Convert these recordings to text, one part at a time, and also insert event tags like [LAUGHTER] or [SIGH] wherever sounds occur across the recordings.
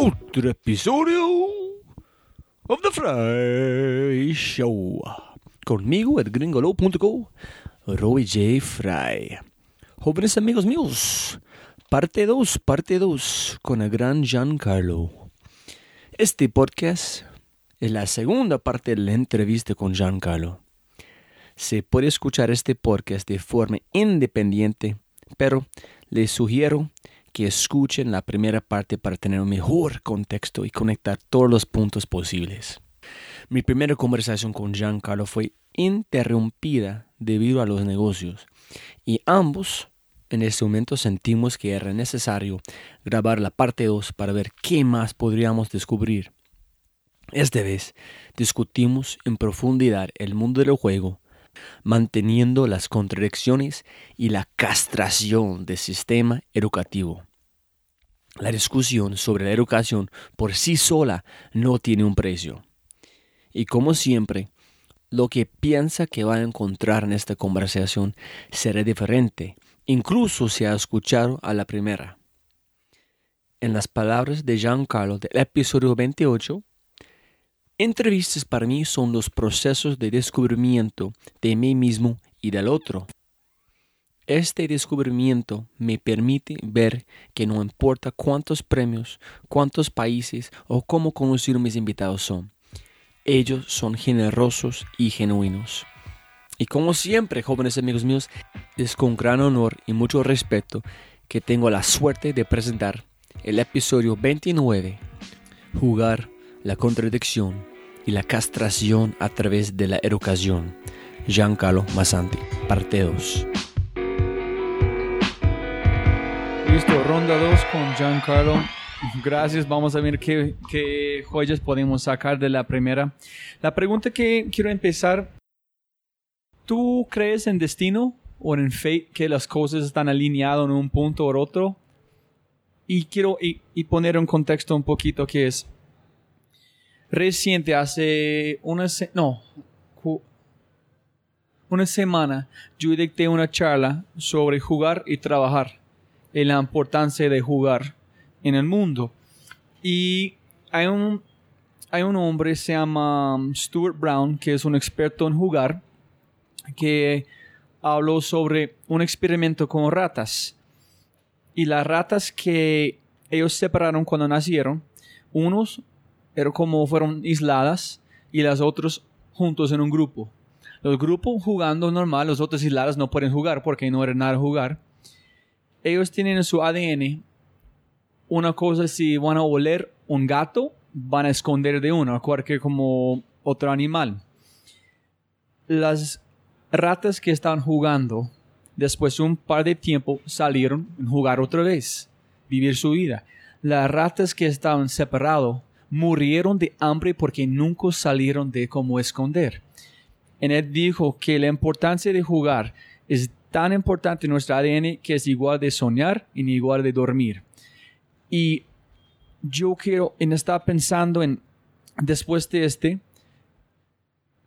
Otro episodio of The Fry Show. Conmigo, gringolo.co, Roy J. Fry. Jóvenes amigos míos, parte 2, parte 2, con el gran Giancarlo. Este podcast es la segunda parte de la entrevista con Giancarlo. Se puede escuchar este podcast de forma independiente, pero les sugiero que escuchen la primera parte para tener un mejor contexto y conectar todos los puntos posibles. Mi primera conversación con Giancarlo fue interrumpida debido a los negocios y ambos en ese momento sentimos que era necesario grabar la parte 2 para ver qué más podríamos descubrir. Esta vez discutimos en profundidad el mundo del juego, manteniendo las contradicciones y la castración del sistema educativo. La discusión sobre la educación por sí sola no tiene un precio. Y como siempre, lo que piensa que va a encontrar en esta conversación será diferente, incluso si ha escuchado a la primera. En las palabras de Giancarlo del episodio 28, entrevistas para mí son los procesos de descubrimiento de mí mismo y del otro. Este descubrimiento me permite ver que no importa cuántos premios, cuántos países o cómo conocidos mis invitados son, ellos son generosos y genuinos. Y como siempre, jóvenes amigos míos, es con gran honor y mucho respeto que tengo la suerte de presentar el episodio 29, Jugar la contradicción y la castración a través de la educación. Giancarlo Massanti, parte 2. Listo, ronda 2 con Giancarlo. Gracias, vamos a ver qué, qué joyas podemos sacar de la primera. La pregunta que quiero empezar, ¿tú crees en destino o en fate que las cosas están alineadas en un punto o otro? Y quiero y, y poner un contexto un poquito que es reciente, hace una, no, una semana, yo dicté una charla sobre jugar y trabajar y la importancia de jugar en el mundo. Y hay un, hay un hombre, se llama um, Stuart Brown, que es un experto en jugar, que habló sobre un experimento con ratas. Y las ratas que ellos separaron cuando nacieron, unos eran como fueron aisladas y las otras juntos en un grupo. Los grupos jugando normal, los otros aisladas no pueden jugar porque no era nada jugar ellos tienen en su ADN una cosa, si van a oler un gato, van a esconder de uno, cualquier como otro animal. Las ratas que estaban jugando, después de un par de tiempo, salieron a jugar otra vez, vivir su vida. Las ratas que estaban separados murieron de hambre porque nunca salieron de cómo esconder. En él dijo que la importancia de jugar es tan importante en nuestro ADN que es igual de soñar y igual de dormir. Y yo quiero, en estar pensando en, después de este,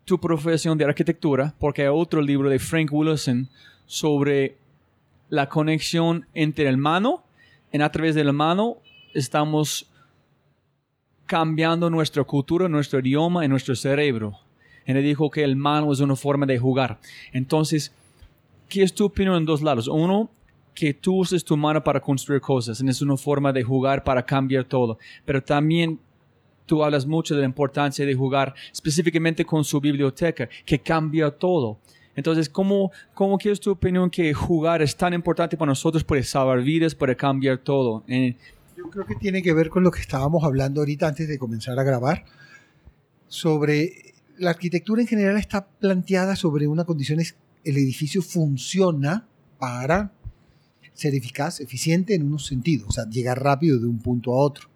tu profesión de arquitectura, porque hay otro libro de Frank Willison sobre la conexión entre el mano, en a través de la mano estamos cambiando nuestra cultura, nuestro idioma y nuestro cerebro. Él dijo que el mano es una forma de jugar. Entonces, ¿qué es tu opinión en dos lados? Uno, que tú uses tu mano para construir cosas, y es una forma de jugar para cambiar todo. Pero también tú hablas mucho de la importancia de jugar específicamente con su biblioteca, que cambia todo. Entonces, ¿cómo, cómo quieres tu opinión que jugar es tan importante para nosotros, puede salvar vidas, puede cambiar todo? Eh, Yo creo que tiene que ver con lo que estábamos hablando ahorita antes de comenzar a grabar, sobre la arquitectura en general está planteada sobre una condición es el edificio funciona para ser eficaz, eficiente en unos sentidos, o sea, llegar rápido de un punto a otro.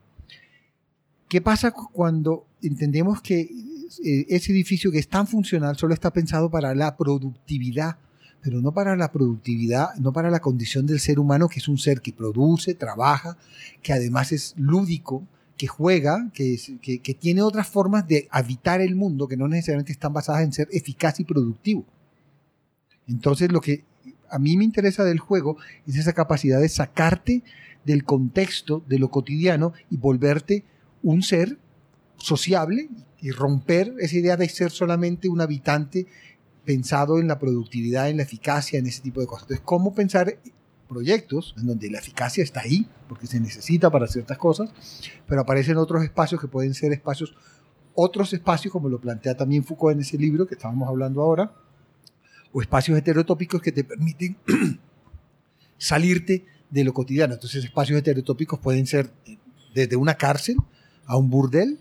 ¿Qué pasa cuando entendemos que eh, ese edificio que es tan funcional solo está pensado para la productividad, pero no para la productividad, no para la condición del ser humano, que es un ser que produce, trabaja, que además es lúdico, que juega, que, que, tiene otras formas de habitar el mundo que no necesariamente están basadas en ser eficaz y productivo. Entonces lo que a mí me interesa del juego es esa capacidad de sacarte del contexto, de lo cotidiano y volverte un ser sociable y romper esa idea de ser solamente un habitante pensado en la productividad, en la eficacia, en ese tipo de cosas. Entonces, ¿cómo pensar proyectos en donde la eficacia está ahí, porque se necesita para ciertas cosas, pero aparecen otros espacios que pueden ser espacios, otros espacios, como lo plantea también Foucault en ese libro que estábamos hablando ahora, o espacios heterotópicos que te permiten [CLEARS THROAT] salirte de lo cotidiano. Entonces, espacios heterotópicos pueden ser desde una cárcel a un burdel,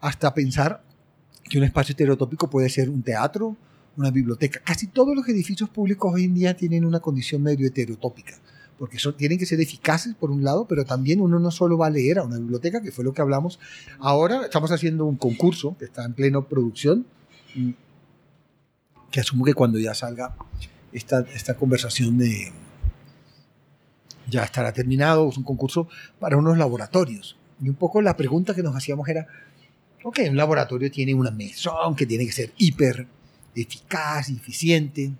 hasta pensar que un espacio heterotópico puede ser un teatro, una biblioteca. Casi todos los edificios públicos hoy en día tienen una condición medio heterotópica, porque son, tienen que ser eficaces por un lado, pero también uno no solo va a leer a una biblioteca, que fue lo que hablamos. Ahora estamos haciendo un concurso que está en pleno producción, mm, que asumo que cuando ya salga esta, esta conversación de, ya estará terminado, es un concurso para unos laboratorios. Y un poco la pregunta que nos hacíamos era, ok, un laboratorio tiene una mesón que tiene que ser hiper eficaz, eficiente.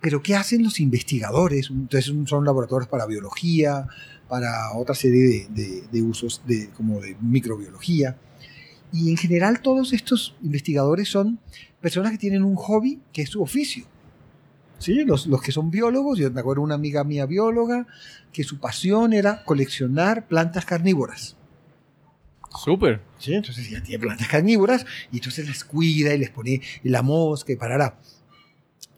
Pero ¿qué hacen los investigadores? Entonces son laboratorios para biología, para otra serie de, usos de, como de microbiología. Y en general todos estos investigadores son personas que tienen un hobby que es su oficio. ¿Sí? Los, que son biólogos, yo me acuerdo una amiga mía bióloga que su pasión era coleccionar plantas carnívoras. Súper. ¿Sí? Entonces ya tiene plantas carnívoras y entonces las cuida y les pone la mosca y parará.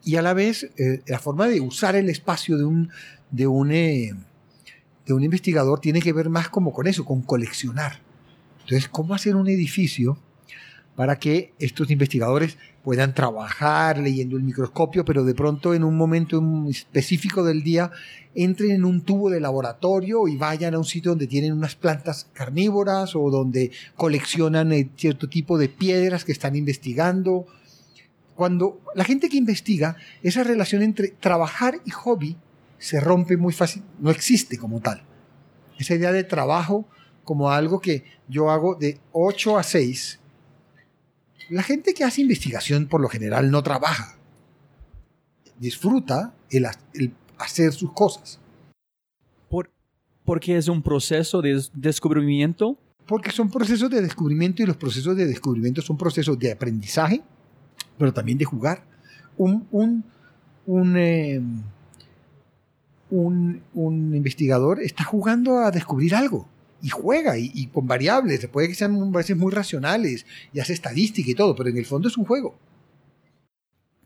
Y a la vez, eh, la forma de usar el espacio de un, de, un, eh, de un investigador tiene que ver más como con eso, con coleccionar. Entonces, ¿cómo hacer un edificio para que estos investigadores puedan trabajar leyendo el microscopio, pero de pronto en un momento específico del día entren en un tubo de laboratorio y vayan a un sitio donde tienen unas plantas carnívoras o donde coleccionan eh, cierto tipo de piedras que están investigando. Cuando la gente que investiga, esa relación entre trabajar y hobby se rompe muy fácil, no existe como tal. Esa idea de trabajo como algo que yo hago de 8 a 6, la gente que hace investigación por lo general no trabaja, disfruta el, el hacer sus cosas. ¿Por, ¿Porque es un proceso de descubrimiento? Porque son procesos de descubrimiento y los procesos de descubrimiento son procesos de aprendizaje, pero también de jugar. Un, un, un, em, un investigador está jugando a descubrir algo y juega y, con variables, puede que sean veces muy racionales y hace estadística y todo, pero en el fondo es un juego.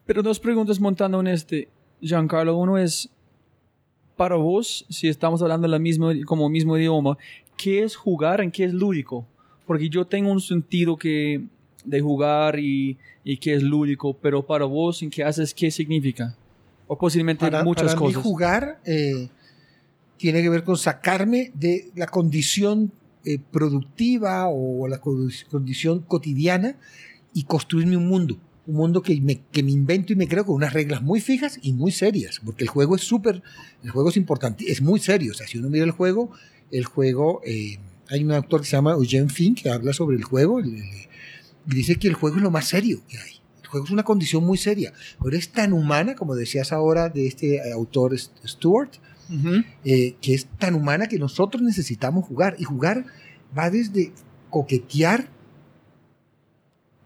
Pero dos preguntas montando en este, Giancarlo. Uno es, para vos, si estamos hablando la mismo, como mismo idioma, ¿qué es jugar en qué es lúdico? Porque yo tengo un sentido que de jugar y, y qué es lúdico, pero para vos, ¿en qué haces qué significa? O posiblemente muchas para cosas. Mí jugar eh, tiene que ver con sacarme de la condición eh, productiva o la condición cotidiana y construirme un mundo un mundo que me, que me invento y me creo con unas reglas muy fijas y muy serias, porque el juego es súper, el juego es importante, es muy serio, o sea, si uno mira el juego, el juego, eh, hay un autor que se llama Eugene Fink que habla sobre el juego y dice que el juego es lo más serio que hay. El juego es una condición muy seria, pero es tan humana, como decías ahora de este eh, eh, que es tan humana que nosotros necesitamos jugar. Y jugar va desde coquetear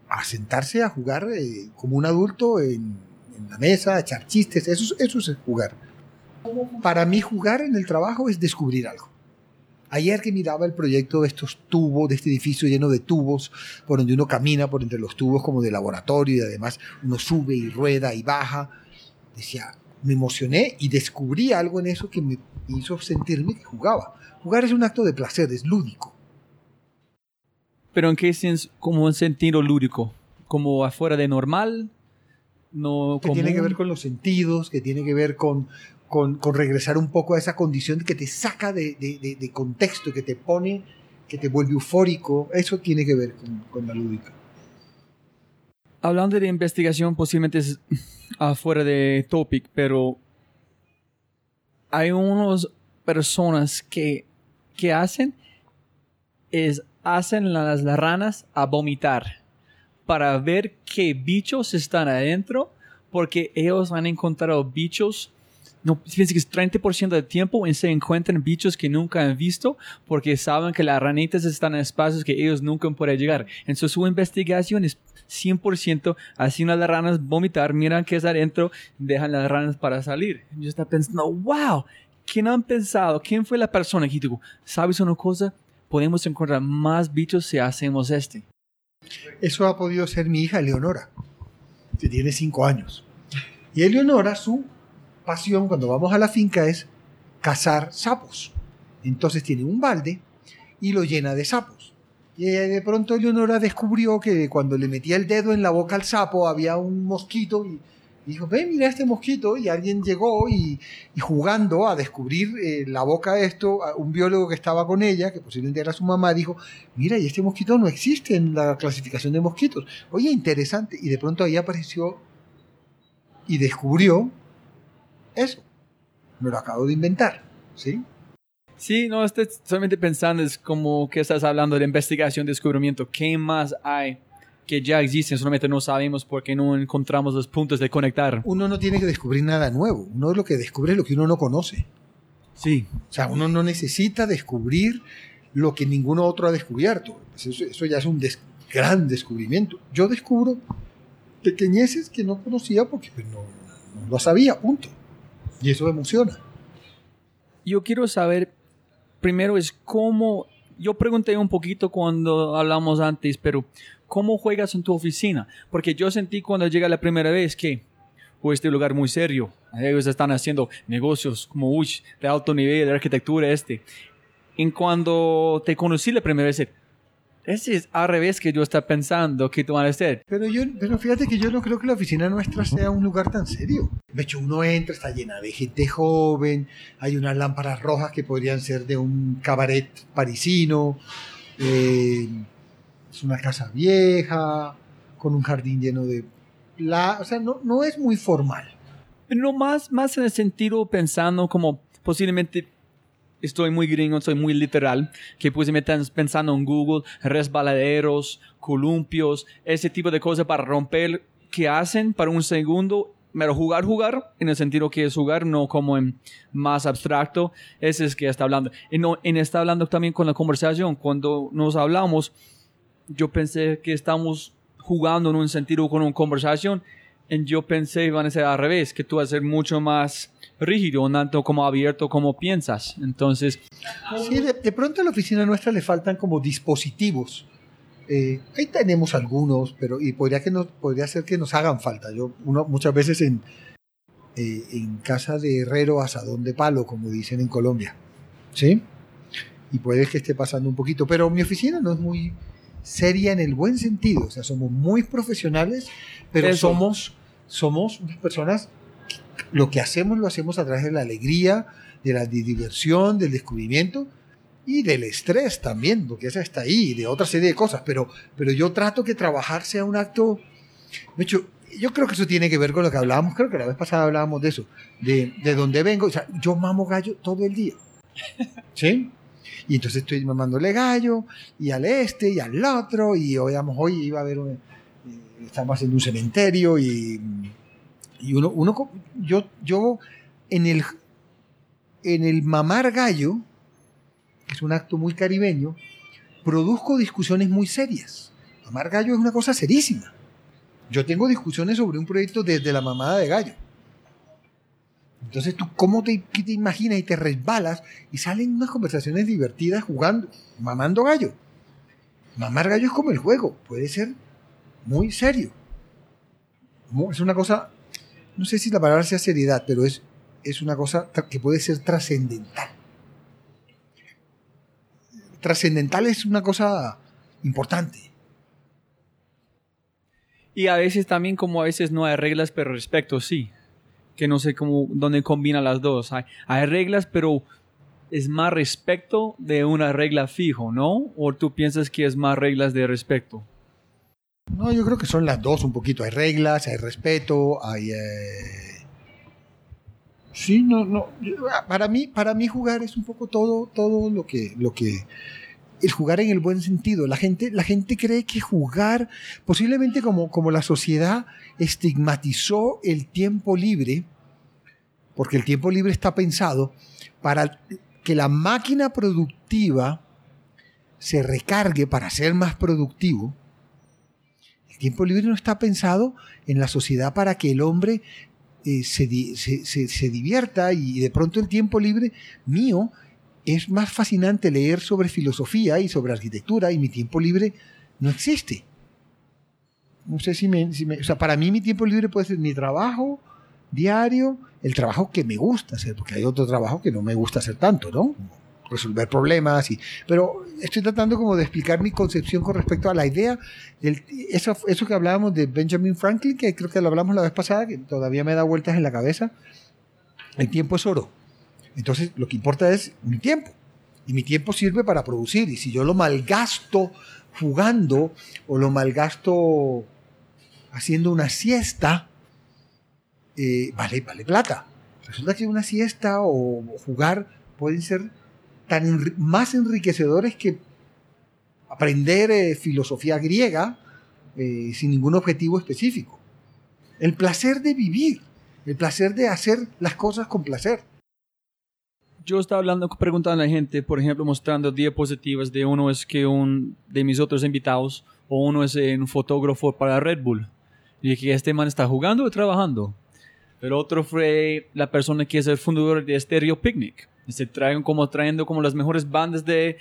a sentarse a jugar eh, como un adulto en, la mesa, a echar chistes, eso, eso es jugar. Para mí jugar en el trabajo es descubrir algo. Ayer que miraba el proyecto de estos tubos, de este edificio lleno de tubos, por donde uno camina por entre los tubos como de laboratorio y además uno sube y rueda y baja, decía, me emocioné y descubrí algo en eso que me hizo sentirme que jugaba. Jugar es un acto de placer, es lúdico. Pero en qué como un sentido lúdico, como afuera de normal, no que tiene que ver con los sentidos, que tiene que ver con, con, con regresar un poco a esa condición que te saca de, de- de- de contexto, que te pone, que te vuelve eufórico. Eso tiene que ver con, con la lúdica. Hablando de investigación, posiblemente es afuera de topic, pero hay unas personas que, que hacen es hacen las, las ranas a vomitar para ver qué bichos están adentro, porque ellos han encontrado bichos. No, fíjense que es 30% del tiempo en se encuentran bichos que nunca han visto porque saben que las ranitas están en espacios que ellos nunca pueden llegar. Entonces su investigación es 100% haciendo a las ranas vomitar, miran qué es adentro, dejan las ranas para salir. Yo estaba pensando, wow, ¿quién han pensado? ¿Quién fue la persona que dijo, sabes una cosa? Podemos encontrar más bichos si hacemos este. Eso ha podido ser mi hija Eleonora, que tiene cinco años. Y Eleonora, su pasión cuando vamos a la finca es cazar sapos. Entonces tiene un balde y lo llena de sapos. Y de pronto Eleonora descubrió que cuando le metía el dedo en la boca al sapo había un mosquito y dijo, ve, mira este mosquito. Y alguien llegó y, jugando a descubrir eh, la boca de esto, un biólogo que estaba con ella, que posiblemente era su mamá, dijo, mira, y este mosquito no existe en la clasificación de mosquitos. Oye, interesante. Y de pronto ahí apareció y descubrió eso. Me lo acabo de inventar. ¿Sí? Sí, no, estoy solamente pensando, es como que estás hablando de investigación, descubrimiento. ¿Qué más hay que ya existen? Solamente no sabemos porque no encontramos los puntos de conectar. Uno no tiene que descubrir nada nuevo. Uno lo que descubre es lo que uno no conoce. Sí. O sea, uno no necesita descubrir lo que ninguno otro ha descubierto. Pues eso, eso ya es un des- gran descubrimiento. Yo descubro pequeñeces que no conocía porque pues, no, no lo sabía, punto. Y eso me emociona. Yo quiero saber, primero es cómo, yo pregunté un poquito cuando hablamos antes, pero ¿cómo juegas en tu oficina? Porque yo sentí cuando llegué la primera vez que fue este lugar muy serio. Ellos están haciendo negocios como uy, de alto nivel, de arquitectura este. En cuando te conocí la primera vez, ese es al revés que yo estaba pensando que tú van a hacer. Pero, yo, pero fíjate que yo no creo que la oficina nuestra sea un lugar tan serio. De hecho, uno entra, está llena de gente joven, hay unas lámparas rojas que podrían ser de un cabaret parisino, eh, es una casa vieja, con un jardín lleno de... La, o sea, no, no es muy formal. No más, más en el sentido pensando como posiblemente estoy muy gringo, soy muy literal, que posiblemente están pensando en Google, resbaladeros, columpios, ese tipo de cosas para romper que hacen para un segundo, pero jugar, jugar, en el sentido que es jugar, no como en más abstracto, ese es que está hablando. Y no, en está hablando también con la conversación, cuando nos hablamos, yo pensé que estamos jugando en un sentido con una conversación, yo pensé van a ser al revés, que tú vas a ser mucho más rígido, no tanto como abierto como piensas. Entonces, Sí, de, de pronto a la oficina nuestra le faltan como dispositivos. Eh, ahí tenemos algunos, pero y podría, que nos, podría ser que nos hagan falta. Yo uno, muchas veces en, eh, en casa de herrero asadón de palo, como dicen en Colombia. ¿Sí? Y puede que esté pasando un poquito, pero mi oficina no es muy seria en el buen sentido. O sea, somos muy profesionales, pero Eso. somos, somos unas personas lo que hacemos lo hacemos a través de la alegría, de la di- diversión, del descubrimiento y del estrés también, porque esa está ahí, y de otra serie de cosas, pero, pero yo trato que trabajar sea un acto, de hecho, yo creo que eso tiene que ver con lo que hablábamos, creo que la vez pasada hablábamos de eso, de, de dónde vengo, o sea, yo mamo gallo todo el día, ¿sí? Y entonces estoy mamándole gallo, y al este, y al otro, y hoy, vamos, hoy iba a haber un, estamos haciendo un cementerio, y, y uno, uno, yo, yo en el, en el mamar gallo, que es un acto muy caribeño, produzco discusiones muy serias. Mamar gallo es una cosa serísima. Yo tengo discusiones sobre un proyecto desde la mamada de gallo. Entonces tú, ¿cómo te, te imaginas y te resbalas y salen unas conversaciones divertidas jugando, mamando gallo? Mamar gallo es como el juego, puede ser muy serio. Es una cosa, no sé si la palabra sea seriedad, pero es, es una cosa que puede ser trascendental. Trascendental es una cosa importante. y a veces también como a veces no hay reglas, pero respeto sí. que no sé cómo, dónde combina las dos. Hay, hay reglas, pero es más respecto de una regla fijo, ¿no? ¿O tú piensas que es más reglas de respecto? No, yo creo que son las dos un poquito. Hay reglas, hay respeto, hay... eh, Sí, no, no. Para mí, para mí jugar es un poco todo, todo lo que, lo que, el jugar en el buen sentido. La gente, la gente cree que jugar, posiblemente como, como la sociedad estigmatizó el tiempo libre, porque el tiempo libre está pensado para que la máquina productiva se recargue para ser más productivo. Tiempo libre no está pensado en la sociedad para que el hombre eh, se, se- se- se divierta y de pronto el tiempo libre mío es más fascinante leer sobre filosofía y sobre arquitectura y mi tiempo libre no existe. No sé si me, si me- O sea, para mí mi tiempo libre puede ser mi trabajo diario, el trabajo que me gusta hacer, porque hay otro trabajo que no me gusta hacer tanto, ¿no? Resolver problemas y... Pero estoy tratando como de explicar mi concepción con respecto a la idea del, eso, eso que hablábamos de Benjamin Franklin, que creo que lo hablamos la vez pasada, que todavía me da vueltas en la cabeza. El tiempo es oro. Entonces, lo que importa es mi tiempo. Y mi tiempo sirve para producir. Y si yo lo malgasto jugando o lo malgasto haciendo una siesta, eh, vale, vale plata. Resulta que una siesta o jugar pueden ser tan enri- más enriquecedores que aprender eh, filosofía griega eh, sin ningún objetivo específico. El placer de vivir, el placer de hacer las cosas con placer. Yo estaba hablando, preguntando a la gente, por ejemplo, mostrando diapositivas de uno es que un de mis otros invitados o uno es un fotógrafo para Red Bull. Y dije, ¿este man está jugando o trabajando? El otro fue la persona que es el fundador de Stereo Picnic. Y se traen como trayendo como las mejores bandas de,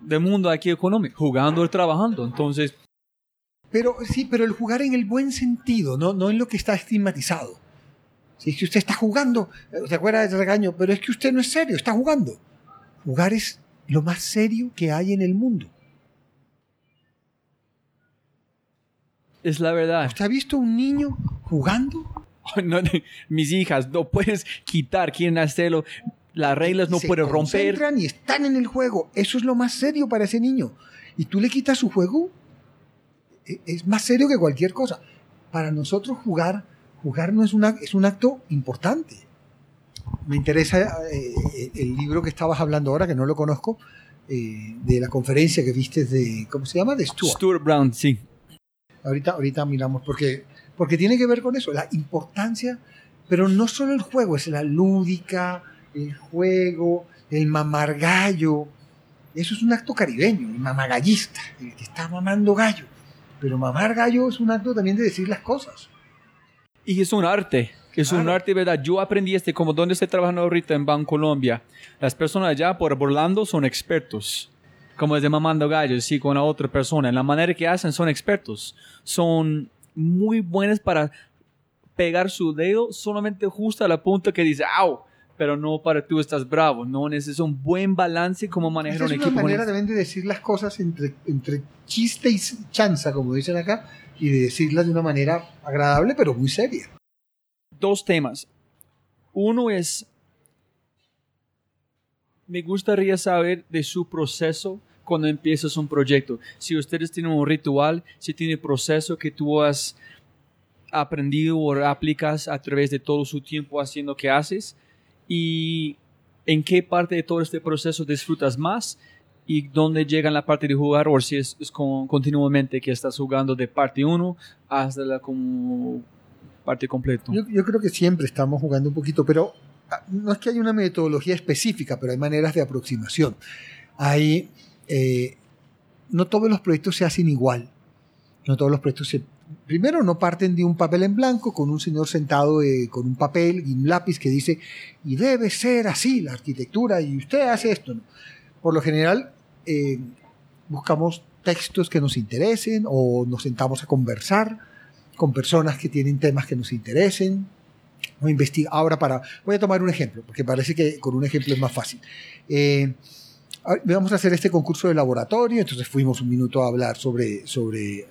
del mundo aquí económico, jugando o trabajando. Entonces, Pero sí, pero el jugar en el buen sentido, no, no en lo que está estigmatizado. Si es que usted está jugando, eh, se acuerda del regaño, pero es que usted no es serio, está jugando. Jugar es lo más serio que hay en el mundo. es la verdad. ¿Usted ha visto un niño jugando? [LAUGHS] No, mis hijas, no puedes quitar, quieren hacerlo. Las reglas no Se puedes romper. concentran y están en el juego. Eso es lo más serio para ese niño. Y tú le quitas su juego, e- es más serio que cualquier cosa. Para nosotros jugar, jugar no es, una, es un acto importante. Me interesa eh, el libro que estabas hablando ahora, que no lo conozco, eh, de la conferencia que viste de, ¿cómo se llama? De Stuart. Stuart Brown, sí. Ahorita, ahorita miramos, porque, porque tiene que ver con eso, la importancia, pero no solo el juego, es la lúdica, el juego, el mamar gallo. Eso es un acto caribeño, el mamagallista, el que está mamando gallo. Pero mamar gallo es un acto también de decir las cosas. Y es un arte, es un arte, ¿verdad? Yo aprendí este, como donde estoy trabajando ahorita en Bancolombia. Las personas allá por Orlando son expertos. Como desde mamando gallos, sí, con la otra persona. En la manera que hacen son expertos. Son muy buenas para pegar su dedo solamente justo a la punta que dice, ¡au! Pero no para tú estás bravo. No necesitas un buen balance como manejar Esa un es una equipo. manera también de decir las cosas entre, entre chiste y chanza, como dicen acá, y de decirlas de una manera agradable, pero muy seria. dos temas. Uno es, me gustaría saber de su proceso cuando empiezas un proyecto. Si ustedes tienen un ritual, si tiene proceso que tú has aprendido o aplicas a través de todo su tiempo haciendo que haces y en qué parte de todo este proceso disfrutas más y dónde llega la parte de jugar o si es, es con- continuamente que estás jugando de parte 1 hasta la como parte completo. Yo, yo creo que siempre estamos jugando un poquito, pero ah, no es que haya una metodología específica, pero hay maneras de aproximación. Hay, eh, no todos los proyectos se hacen igual. No todos los proyectos se... Primero, no parten de un papel en blanco con un señor sentado eh, con un papel y un lápiz que dice, y debe ser así la arquitectura, y usted hace esto. Por lo general, eh, buscamos textos que nos interesen o nos sentamos a conversar con personas que tienen temas que nos interesen. O investiga ahora para. Voy a tomar un ejemplo, porque parece que con un ejemplo es más fácil. Eh, a- vamos a hacer este concurso de laboratorio, entonces fuimos un minuto a hablar sobre, sobre.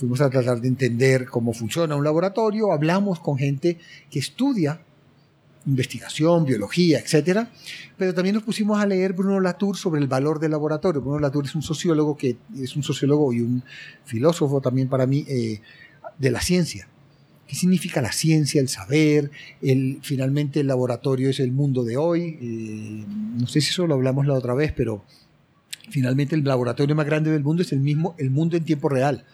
Fuimos a tratar de entender cómo funciona un laboratorio, hablamos con gente que estudia investigación, biología, etcétera, pero también nos pusimos a leer Bruno Latour sobre el valor del laboratorio. Bruno Latour es un sociólogo que es un sociólogo y un filósofo también para mí eh, de la ciencia. ¿Qué significa la ciencia, el saber? El, finalmente el laboratorio es el mundo de hoy. Eh, no sé si eso lo hablamos la otra vez, pero finalmente el laboratorio más grande del mundo es el mismo, el mundo en tiempo real.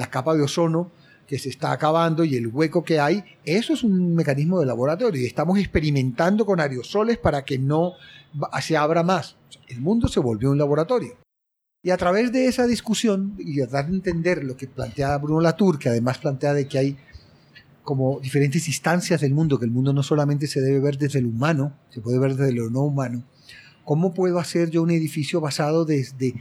La capa de ozono que se está acabando y el hueco que hay, eso es un mecanismo de laboratorio y estamos experimentando con aerosoles para que no se abra más. El mundo se volvió un laboratorio. Y a través de esa discusión y a dar a entender lo que plantea Bruno Latour, que además plantea de que hay como diferentes instancias del mundo, que el mundo no solamente se debe ver desde el humano, se puede ver desde lo no humano, ¿cómo puedo hacer yo un edificio basado desde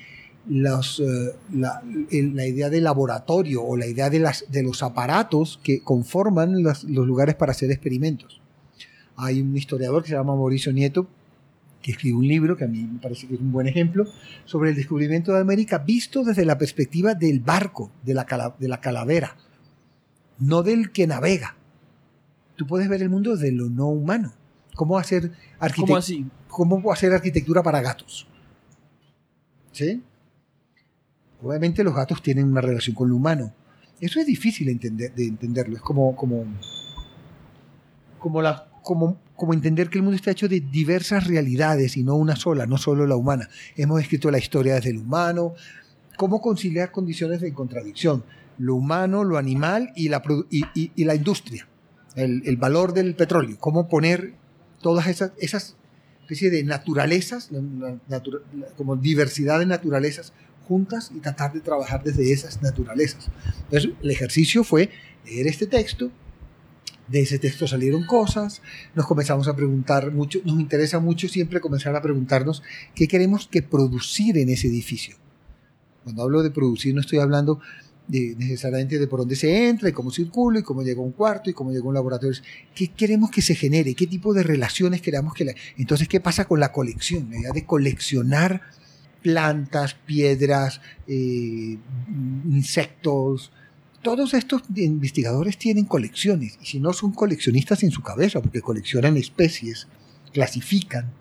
los, eh, la, la, idea de laboratorio o la idea de, las, de los aparatos que conforman los, los lugares para hacer experimentos. Hay un historiador que se llama Mauricio Nieto, que escribe un libro que a mí me parece que es un buen ejemplo, sobre el descubrimiento de América visto desde la perspectiva del barco, de la, cala, de la calavera, no del que navega. Tú puedes ver el mundo desde lo no humano. ¿Cómo hacer, ¿Cómo, así? ¿Cómo hacer arquitectura para gatos? ¿Sí? Obviamente los gatos tienen una relación con lo humano. Eso es difícil de, entender, de entenderlo. Es como, como, como, entender que el mundo está hecho de diversas realidades y no una sola, no solo la humana. Hemos escrito la historia desde el humano. ¿Cómo conciliar condiciones de contradicción? Lo humano, lo animal y la, industria. El, valor del petróleo. Cómo poner todas esas, esas especie de naturalezas, como diversidad de naturalezas juntas y tratar de trabajar desde esas naturalezas. Entonces, el ejercicio fue leer este texto, de ese texto salieron cosas, nos comenzamos a preguntar mucho, nos interesa mucho siempre comenzar a preguntarnos qué queremos que producir en ese edificio. Cuando hablo de producir no estoy hablando necesariamente de por dónde se entra y cómo circula y cómo llega un cuarto y cómo llega un laboratorio. ¿Qué queremos que se genere? ¿Qué tipo de relaciones queremos que la... Entonces, ¿qué pasa con la colección? La idea de coleccionar plantas, piedras, eh, insectos. Todos estos investigadores tienen colecciones, y si no son coleccionistas en su cabeza, porque coleccionan especies, clasifican.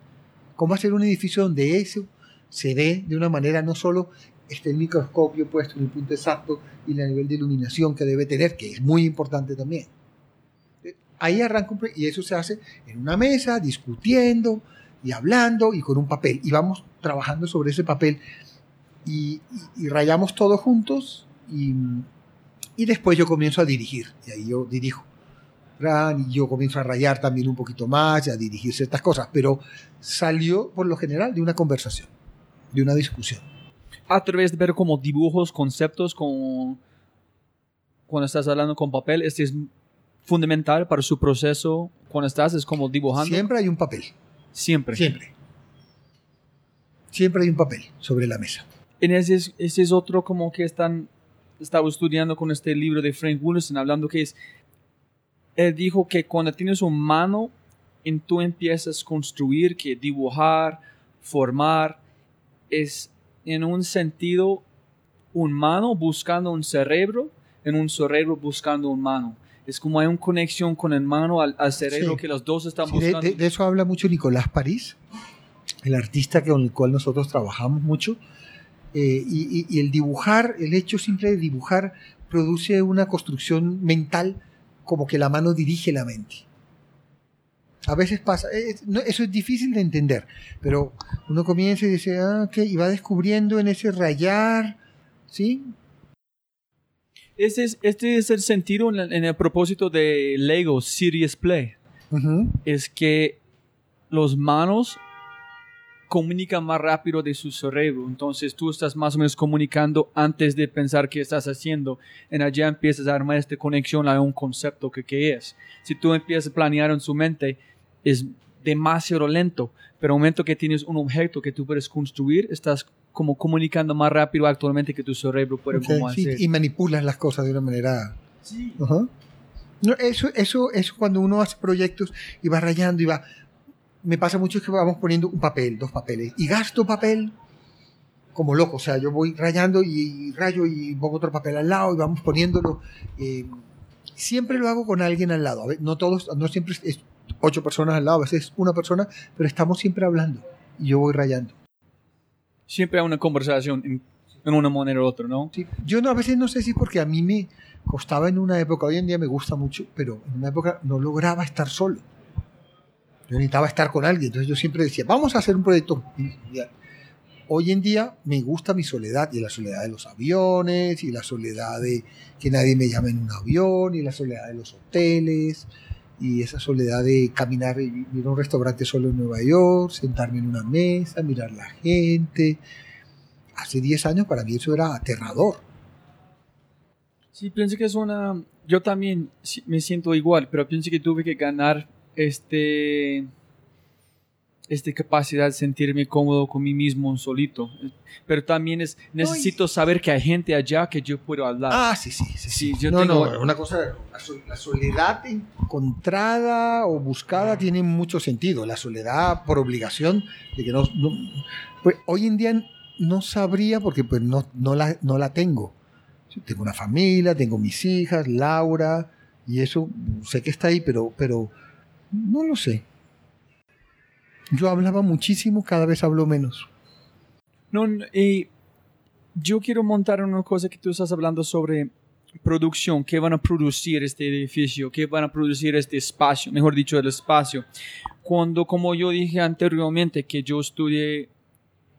¿Cómo hacer un edificio donde eso se ve de una manera no solo este el microscopio puesto en el punto exacto y el nivel de iluminación que debe tener, que es muy importante también? Ahí arranca y eso se hace en una mesa, discutiendo, y hablando y con un papel. Y vamos trabajando sobre ese papel y, y, y rayamos todos juntos y, y, después yo comienzo a dirigir. Y ahí yo dirijo. Y yo comienzo a rayar también un poquito más y a dirigir ciertas cosas. Pero salió por lo general de una conversación, de una discusión. A través de ver como dibujos, conceptos, con, cuando estás hablando con papel, este es fundamental para su proceso cuando estás, es como dibujando. Siempre hay un papel. Siempre. Siempre. Siempre hay un papel sobre la mesa. En ese, es, ese es otro como que están, estaba estudiando con este libro de Frank Wilson, hablando que es, él dijo que cuando tienes un mano, en tú empiezas a construir, que dibujar, formar, es en un sentido un mano buscando un cerebro, en un cerebro buscando un mano es como hay una conexión con el mano al, cerebro sí. que los dos están sí, buscando. De, de, de, eso habla mucho Nicolás París, el artista con el cual nosotros trabajamos mucho. Eh, y, y, y, el dibujar, el hecho simple de dibujar, produce una construcción mental como que la mano dirige la mente. A veces pasa, es, no, eso es difícil de entender, pero uno comienza y dice, ah, ok, y va descubriendo en ese rayar, ¿sí? Este es, este es el sentido en el, en el propósito de Lego Serious Play. Uh -huh. Es que los manos comunican más rápido de su cerebro. Entonces tú estás más o menos comunicando antes de pensar qué estás haciendo. En allá empiezas a armar esta conexión a un concepto que, que es. Si tú empiezas a planear en su mente, es demasiado lento. Pero el momento que tienes un objeto que tú puedes construir, estás como comunicando más rápido actualmente que tu cerebro puede okay, como sí, hacer. Y manipulas las cosas de una manera... Sí. Uh -huh. no, eso, eso, eso cuando uno hace proyectos y va rayando y va... Me pasa mucho que vamos poniendo un papel, dos papeles, y gasto papel como loco. O sea, yo voy rayando y, rayo y pongo otro papel al lado y vamos poniéndolo. Eh, siempre lo hago con alguien al lado. A ver, no todos, no siempre es ocho personas al lado, a veces una persona, pero estamos siempre hablando y yo voy rayando. Siempre hay una conversación en, una manera u otra, ¿no? Sí. Yo no, a veces no sé si porque a mí me costaba en una época, hoy en día me gusta mucho, pero en una época no lograba estar solo. Yo necesitaba estar con alguien, entonces yo siempre decía, vamos a hacer un proyecto. Hoy en día me gusta mi soledad y la soledad de los aviones y la soledad de que nadie me llame en un avión y la soledad de los hoteles y esa soledad de caminar ir a un restaurante solo en Nueva York, sentarme en una mesa, mirar la gente. Hace 10 años para mí eso era aterrador. Sí, pienso que es una... Yo también me siento igual, pero pienso que tuve que ganar este... Esta capacidad de sentirme cómodo con mí mismo solito. Pero también es, necesito saber que hay gente allá que yo puedo hablar. Ah, sí, sí, sí. Sí, yo no, tengo- no, una cosa, la sol- la soledad encontrada o buscada tiene mucho sentido. La soledad por obligación de que no, no- pues, hoy en día no sabría porque pues no, no, la, no la tengo. Yo Tengo una familia, tengo mis hijas, Laura, y eso sé que está ahí, pero, pero no lo sé. Yo hablaba muchísimo, cada vez hablo menos. No, y yo quiero montar una cosa que tú estás hablando sobre producción, qué van a producir este edificio, qué van a producir este espacio, mejor dicho, el espacio. Cuando, como yo dije anteriormente, que yo estudié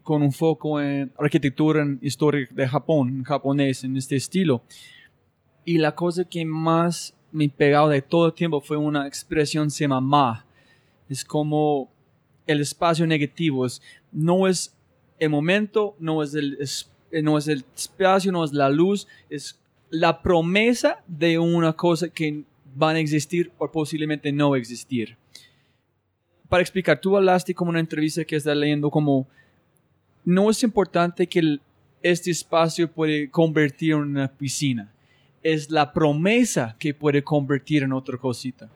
con un foco en arquitectura en historia de Japón, en japonés, en este estilo. Y la cosa que más me ha pegado de todo el tiempo fue una expresión se llama ma. Es como el espacio negativo, es, no es el momento, no es el, eh, no es el espacio, no es la luz, es la promesa de una cosa que van a existir o posiblemente no existir. Para explicar, tú hablaste como una entrevista que estás leyendo como no es importante que este espacio puede convertir en una piscina, es la promesa que puede convertir en otra cosita.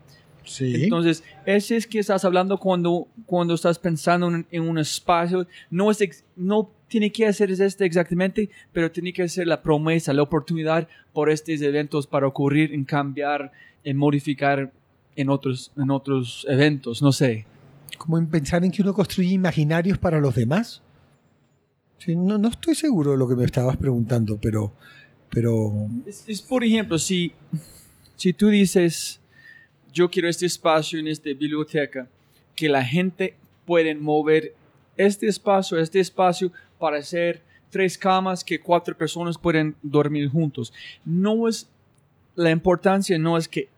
Sí. Entonces, ese es que estás hablando cuando, cuando estás pensando en, en un espacio. No, es ex- no tiene que ser este exactamente, pero tiene que ser la promesa, la oportunidad por estos eventos para ocurrir, en cambiar, en modificar en otros, en otros eventos. No sé. como en pensar en que uno construye imaginarios para los demás. Sí, no, no estoy seguro de lo que me estabas preguntando, pero, pero Es, es, por ejemplo, si, si tú dices, yo quiero este espacio en esta biblioteca, que la gente puede mover este espacio, este espacio para hacer tres camas que cuatro personas pueden dormir juntos. No es, la importancia no es que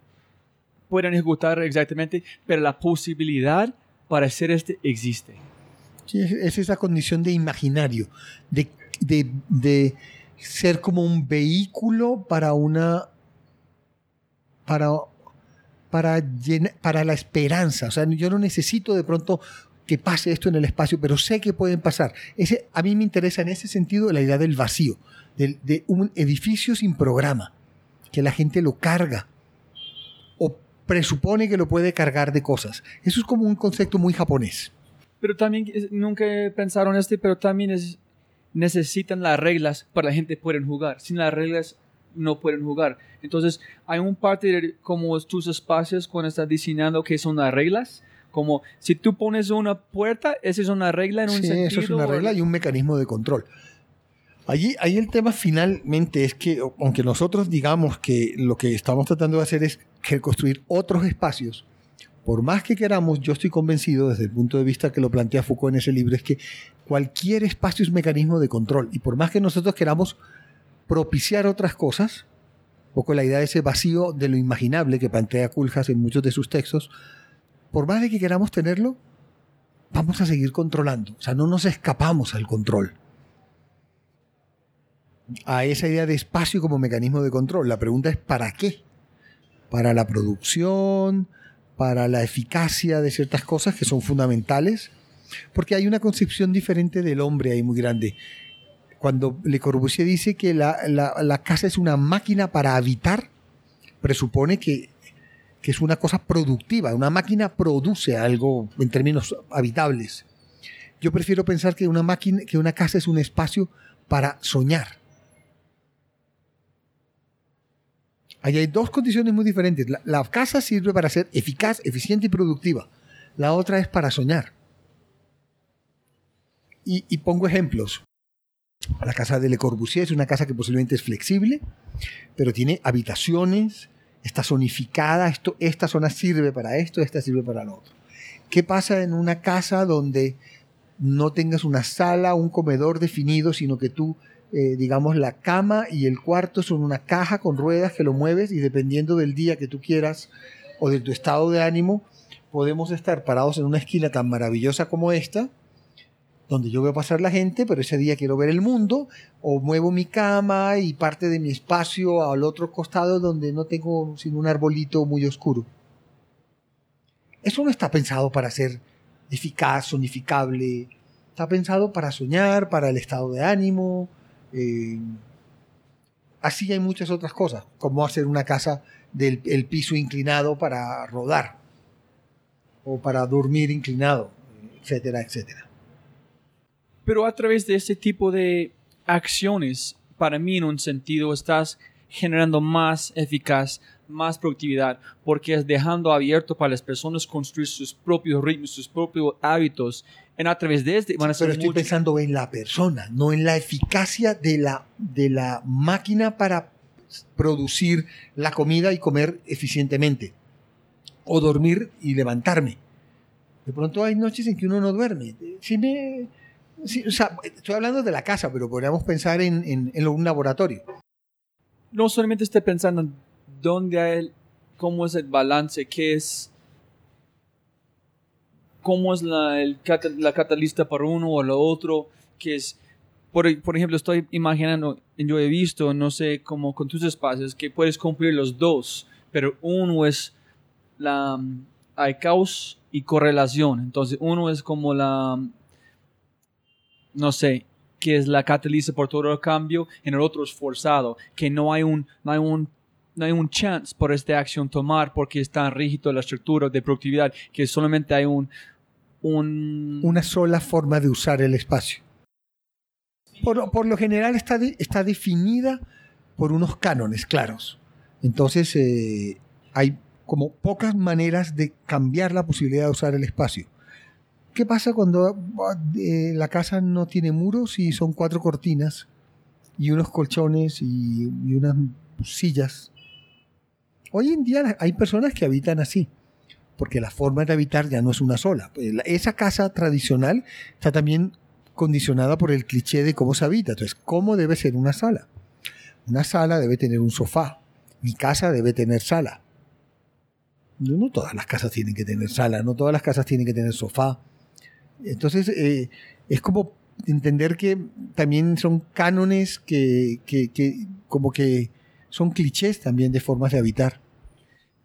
puedan ejecutar exactamente, pero la posibilidad para hacer este existe. sí, es, es esa condición de imaginario, de, de, de ser como un vehículo para una para para para la esperanza. O sea, yo no necesito de pronto que pase esto en el espacio, pero sé que pueden pasar. Ese, a mí me interesa en ese sentido la idea del vacío, del- de un edificio sin programa, que la gente lo carga o presupone que lo puede cargar de cosas. Eso es como un concepto muy japonés. Pero también nunca pensaron este, pero también es, necesitan las reglas para la gente pueden jugar. Sin las reglas no pueden jugar. Entonces, hay un parte de como tus espacios cuando estás diseñando que son las reglas. Como si tú pones una puerta, esa es una regla en un Sí, sentido. eso es una regla y un mecanismo de control. Allí, ahí el tema finalmente es que, aunque nosotros digamos que lo que estamos tratando de hacer es construir otros espacios, por más que queramos, yo estoy convencido desde el punto de vista que lo plantea Foucault en ese libro, es que cualquier espacio es mecanismo de control. Y por más que nosotros queramos propiciar otras cosas, un poco la idea de ese vacío de lo imaginable que plantea Kuljas en muchos de sus textos, por más de que queramos tenerlo, vamos a seguir controlando. O sea, no nos escapamos al control. A esa idea de espacio como mecanismo de control. La pregunta es ¿para qué? Para la producción, para la eficacia de ciertas cosas que son fundamentales. Porque hay una concepción diferente del hombre ahí muy grande. Cuando Le Corbusier dice que la, la- casa es una máquina para habitar, presupone que, que es una cosa productiva. Una máquina produce algo en términos habitables. Yo prefiero pensar que una máquina, que una casa es un espacio para soñar. Ahí hay dos condiciones muy diferentes. La, casa sirve para ser eficaz, eficiente y productiva. La otra es para soñar. Y pongo ejemplos. La casa de Le Corbusier es una casa que posiblemente es flexible, pero tiene habitaciones, está zonificada, esto, esta zona sirve para esto, esta sirve para lo otro. ¿Qué pasa en una casa donde no tengas una sala, un comedor definido, sino que tú, eh, digamos, la cama y el cuarto son una caja con ruedas que lo mueves y dependiendo del día que tú quieras o de tu estado de ánimo, podemos estar parados en una esquina tan maravillosa como esta, donde yo veo pasar la gente, pero ese día quiero ver el mundo, o muevo mi cama y parte de mi espacio al otro costado donde no tengo sino un arbolito muy oscuro. Eso no está pensado para ser eficaz, sonificable, está pensado para soñar, para el estado de ánimo. eh, así hay muchas otras cosas, como hacer una casa del el piso inclinado para rodar, o para dormir inclinado, etcétera, etcétera. Pero a través de este tipo de acciones, para mí en un sentido estás generando más eficaz, más productividad, porque es dejando abierto para las personas construir sus propios ritmos, sus propios hábitos. En a través de este van a ser Pero estoy mucho- pensando en la persona, no en la eficacia de la, de la máquina para producir la comida y comer eficientemente. O dormir y levantarme. De pronto hay noches en que uno no duerme. Sí me- sí, o sea, estoy hablando de la casa, pero podríamos pensar en, en- en un laboratorio. no solamente estoy pensando en dónde hay, cómo es el balance, qué es, cómo es la, el la catalista para uno o lo otro, que es, por, por ejemplo, estoy imaginando, yo he visto, no sé, como con tus espacios, que puedes cumplir los dos, pero uno es la, hay caos y correlación, entonces uno es como la, no sé, que es la cataliza por todo el cambio, en el otro es forzado, que no hay un, no hay un, no hay un chance por esta acción tomar porque es tan rígido la estructura de productividad que solamente hay un, un Una sola forma de usar el espacio. Por, por lo general está, de- está definida por unos cánones claros. Entonces eh, hay como pocas maneras de cambiar la posibilidad de usar el espacio. ¿Qué pasa cuando eh, la casa no tiene muros y son cuatro cortinas y unos colchones y, y unas sillas? Hoy en día hay personas que habitan así, porque la forma de habitar ya no es una sola. La- Esa casa tradicional está también condicionada por el cliché de cómo se habita. Entonces, ¿cómo debe ser una sala? Una sala debe tener un sofá. Mi casa debe tener sala. No, no todas las casas tienen que tener sala, no todas las casas tienen que tener sofá. Entonces, eh, es como entender que también son cánones que, que- que como que son clichés también de formas de habitar.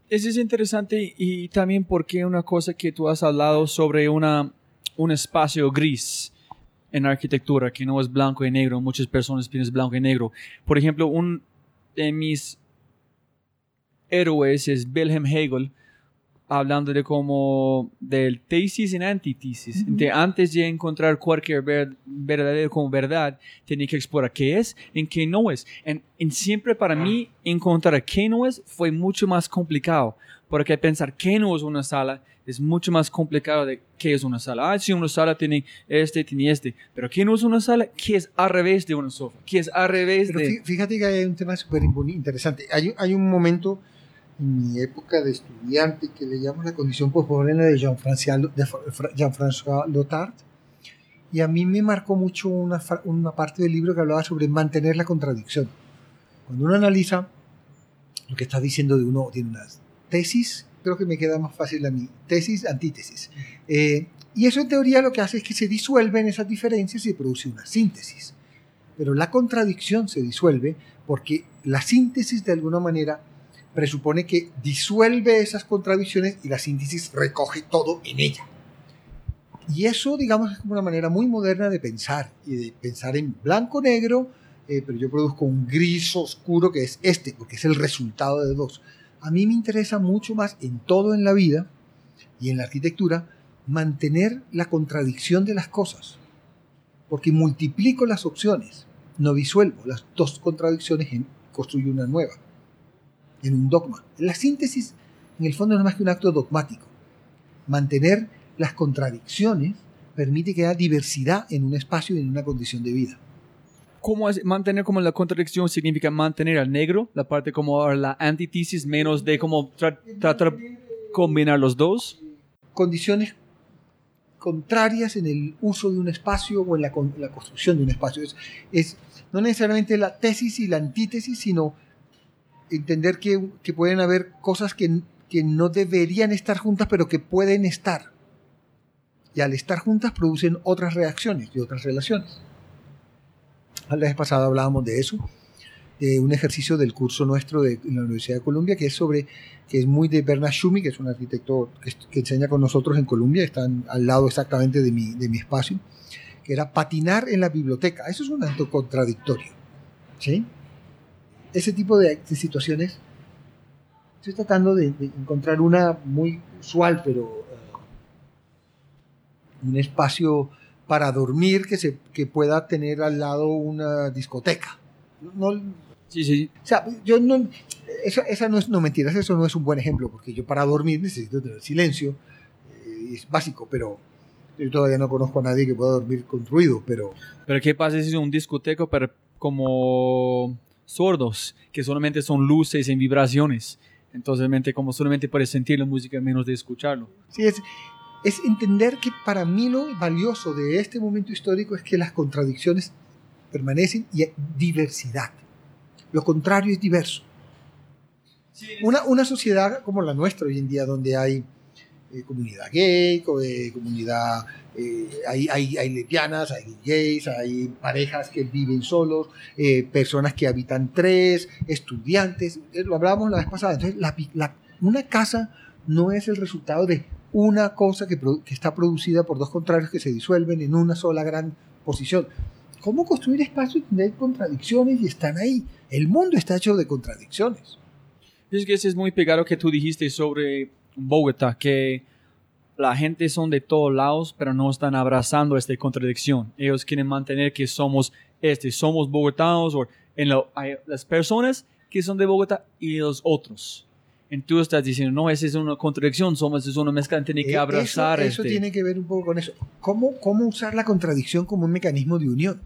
Eso es interesante y también porque una cosa que tú has hablado sobre una, un espacio gris en arquitectura que no es blanco y negro. Muchas personas piensan blanco y negro. Por ejemplo, un de mis héroes es Wilhelm Hegel, hablando de como del tesis y antítesis. De antes de encontrar cualquier ver- verdadero como verdad, tenía que explorar qué es y qué no es. En, en siempre para mí encontrar qué no es fue mucho más complicado, porque pensar qué no es una sala es mucho más complicado de qué es una sala. Ah, sí, una sala tiene este, tiene este, pero qué no es una sala, qué es al revés de una sofá, qué es al revés Pero de... fí- fíjate que hay un tema súper interesante. Hay, hay un momento en mi época de estudiante que le llamo la condición postmoderna de Jean-François Lyotard. Y a mí me marcó mucho una, una parte del libro que hablaba sobre mantener la contradicción. Cuando uno analiza lo que está diciendo de uno, tiene unas tesis, creo que me queda más fácil a mí, tesis, antítesis. Eh, y eso en teoría lo que hace es que se disuelven esas diferencias y produce una síntesis. Pero la contradicción se disuelve porque la síntesis de alguna manera presupone que disuelve esas contradicciones y la síntesis recoge todo en ella. Y eso, digamos, es como una manera muy moderna de pensar y de pensar en blanco-negro, eh, pero yo produzco un gris oscuro que es este, porque es el resultado de dos. A mí me interesa mucho más en todo en la vida y en la arquitectura mantener la contradicción de las cosas, porque multiplico las opciones, no disuelvo las dos contradicciones y construyo una nueva. En un dogma. La síntesis, en el fondo, no es más que un acto dogmático. Mantener las contradicciones permite que haya diversidad en un espacio y en una condición de vida. ¿Cómo es mantener como la contradicción significa mantener al negro, la parte como la antítesis, menos de como tra- tratar de combinar los dos? Condiciones contrarias en el uso de un espacio o en la, con- la construcción de un espacio. Es, es no necesariamente la tesis y la antítesis, sino entender que, pueden haber cosas que, no deberían estar juntas, pero que pueden estar. Y al estar juntas producen otras reacciones y otras relaciones. La vez pasada hablábamos de eso, de un ejercicio del curso nuestro de en la Universidad de Columbia, que es sobre, que es muy de Bernard Schumi, que es un arquitecto que, enseña con nosotros en Columbia, están al lado exactamente de mi, de mi espacio, que era patinar en la biblioteca. Eso es un acto contradictorio. ¿sí? Ese tipo de, de situaciones, estoy tratando de, de encontrar una muy usual, pero eh, un espacio para dormir que, se, que pueda tener al lado una discoteca. No, Sí, sí. o sea, yo no. Eso, esa no es, no mentiras, eso no es un buen ejemplo, porque yo para dormir necesito tener silencio, eh, es básico, pero yo todavía no conozco a nadie que pueda dormir con ruido, pero Pero ¿qué pasa si es un discoteco pero como sordos, que solamente son luces y vibraciones? Entonces, como solamente puedes sentir la música menos de escucharlo. sí, es, es entender que para mí lo valioso de este momento histórico es que las contradicciones permanecen y hay diversidad. Lo contrario es diverso. Una, una sociedad como la nuestra hoy en día, donde hay eh, comunidad gay, eh, comunidad, eh, hay, hay, lesbianas, hay gays, hay parejas que viven solos, eh, personas que habitan tres, estudiantes, lo hablábamos la vez pasada. Entonces, una casa no es el resultado de una cosa que está producida por dos contrarios que se disuelven en una sola gran posición. ¿Cómo construir espacios donde hay contradicciones y están ahí? El mundo está hecho de contradicciones. Es que ese es muy pegado que tú dijiste sobre Bogotá, que la gente son de todos lados, pero no están abrazando esta contradicción. Ellos quieren mantener que somos este, somos bogotanos, o en lo- hay las personas que son de Bogotá y los otros. Entonces tú estás diciendo, no, esa es una contradicción, somos es una mezcla, tiene que Eh, abrazar Eso, eso este. tiene que ver un poco con eso. ¿Cómo, ¿Cómo usar la contradicción como un mecanismo de unión?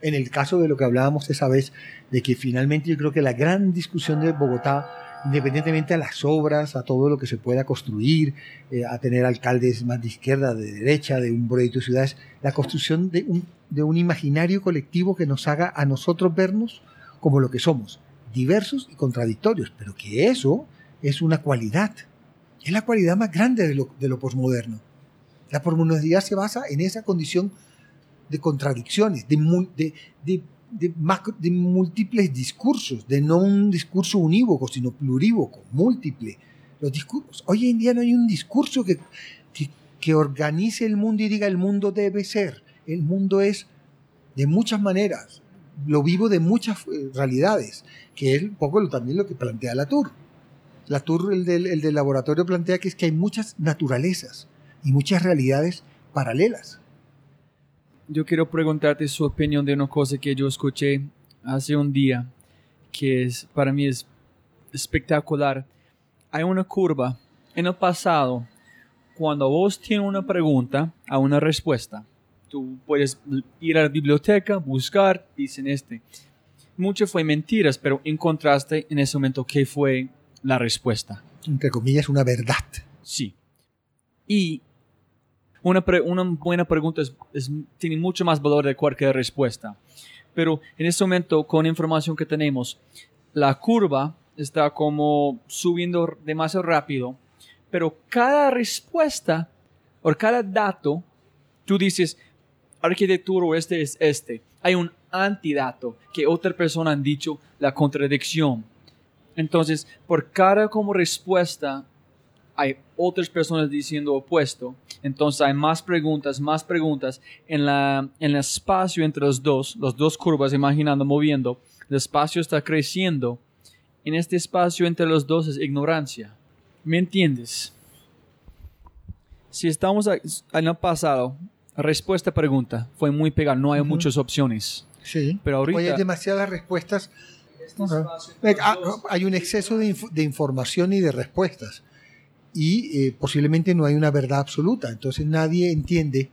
En el caso de lo que hablábamos esa vez, de que finalmente yo creo que la gran discusión de Bogotá, independientemente a las obras, a todo lo que se pueda construir, eh, a tener alcaldes más de izquierda, de derecha, de un proyecto de ciudades, la construcción de un, imaginario colectivo que nos haga a nosotros vernos como lo que somos, diversos y contradictorios, pero que eso es una cualidad. Es la cualidad más grande de lo, de lo posmoderno. La posmodernidad se basa en esa condición de contradicciones, de- de múltiples discursos, de no un discurso unívoco, sino plurívoco, múltiple. Los discursos. Hoy en día no hay un discurso que, que, que organice el mundo y diga el mundo debe ser. El mundo es de muchas maneras, lo vivo de muchas eh, realidades, que es un poco lo- también lo que plantea Latour. Latour, el del, el del laboratorio, plantea que es que hay muchas naturalezas y muchas realidades paralelas. Yo quiero preguntarte su opinión de una cosa que yo escuché hace un día, que es, para mí es espectacular. Hay una curva en el pasado, cuando vos tienes una pregunta a una respuesta. Tú puedes ir a la biblioteca, buscar, dicen este. Mucho fue mentiras, pero encontraste en ese momento qué fue la respuesta. Entre comillas, una verdad. Sí. Y una, buena pregunta es- tiene mucho más valor de cualquier respuesta. Pero en este momento, con información que tenemos, la curva está como subiendo demasiado rápido, pero cada respuesta o cada dato, tú dices, arquitectura este es este. Hay un antidato que otra persona han dicho la contradicción. Entonces, por cada como respuesta hay otras personas diciendo opuesto. Entonces hay más preguntas, más preguntas. En, la, en el espacio entre los dos, los dos curvas, imaginando, moviendo, el espacio está creciendo. En este espacio entre los dos es ignorancia. ¿Me entiendes? Si estamos a- en el pasado, respuesta pregunta fue muy pegada, no hay muchas opciones. Sí. Pero ahorita- Hoy hay demasiadas respuestas este para ah, dos. Hay un exceso de, inf- de información y de respuestas. Y eh, posiblemente no hay una verdad absoluta. Entonces nadie entiende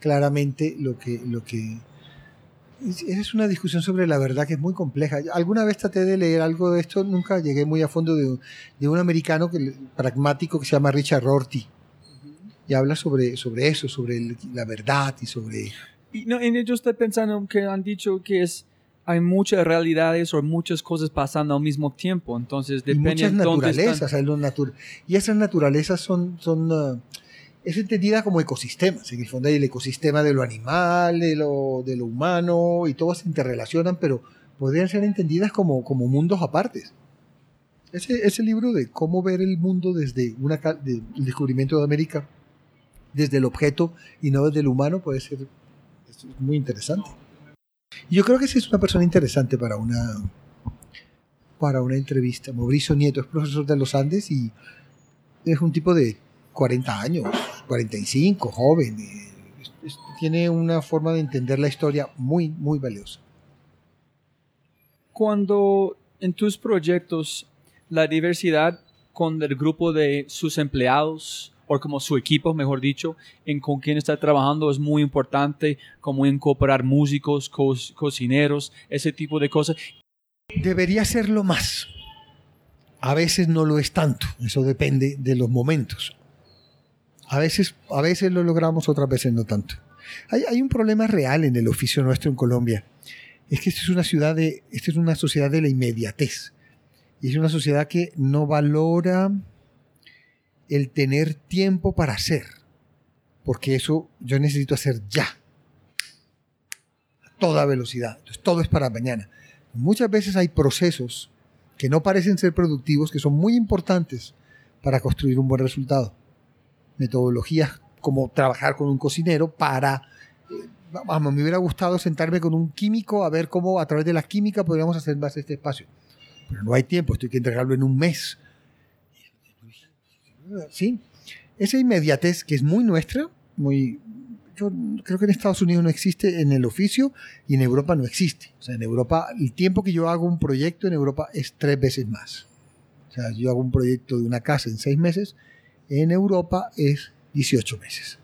claramente lo que... Lo que es, una discusión sobre la verdad que es muy compleja. Alguna vez traté de leer algo de esto, nunca llegué muy a fondo de, de un americano que, pragmático que se llama Richard Rorty. Y habla sobre, sobre eso, sobre la verdad y sobre... Y no, en yo estoy pensando que han dicho que es hay muchas realidades o muchas cosas pasando al mismo tiempo. Entonces y depende muchas de dónde naturalezas. están. hay los natu- y esas naturalezas son, son ah, es entendida como ecosistemas. En el fondo hay el ecosistema de lo animal, de lo, de lo humano, y todos se interrelacionan, pero podrían ser entendidas como, como mundos apartes. Ese, ese libro de cómo ver el mundo desde una, de- el descubrimiento de América, desde el objeto y no desde el humano, puede ser es muy interesante. Yo creo que esa es una persona interesante para una, para una entrevista. Mauricio Nieto es profesor de los Andes y es un tipo de 40 años, 45, joven. tiene una forma de entender la historia muy, muy valiosa. Cuando en tus proyectos la diversidad con el grupo de sus empleados o como su equipo, mejor dicho, en con quien está trabajando es muy importante, como incorporar músicos, co- cocineros, ese tipo de cosas. Debería serlo más. A veces no lo es tanto. Eso depende de los momentos. A veces, a veces lo logramos, otras veces no tanto. Hay, hay un problema real en el oficio nuestro en Colombia. Es que esta es una ciudad de, esta es una sociedad de la inmediatez. Y es una sociedad que no valora el tener tiempo para hacer. Porque eso yo necesito hacer ya. A toda velocidad. Todo es para mañana. Muchas veces hay procesos que no parecen ser productivos, que son muy importantes para construir un buen resultado. Metodologías como trabajar con un cocinero para... Vamos, me hubiera gustado sentarme con un químico a ver cómo a través de la química podríamos hacer más este espacio. Pero no hay tiempo, estoy que entregarlo en un mes. ¿Sí? Esa inmediatez que es muy nuestra, muy... Yo creo que en Estados Unidos no existe en el oficio y en Europa no existe. O sea, en Europa, el tiempo que yo hago un proyecto en Europa es tres veces más. O sea, yo hago un proyecto de una casa en seis meses, en Europa es 18 meses.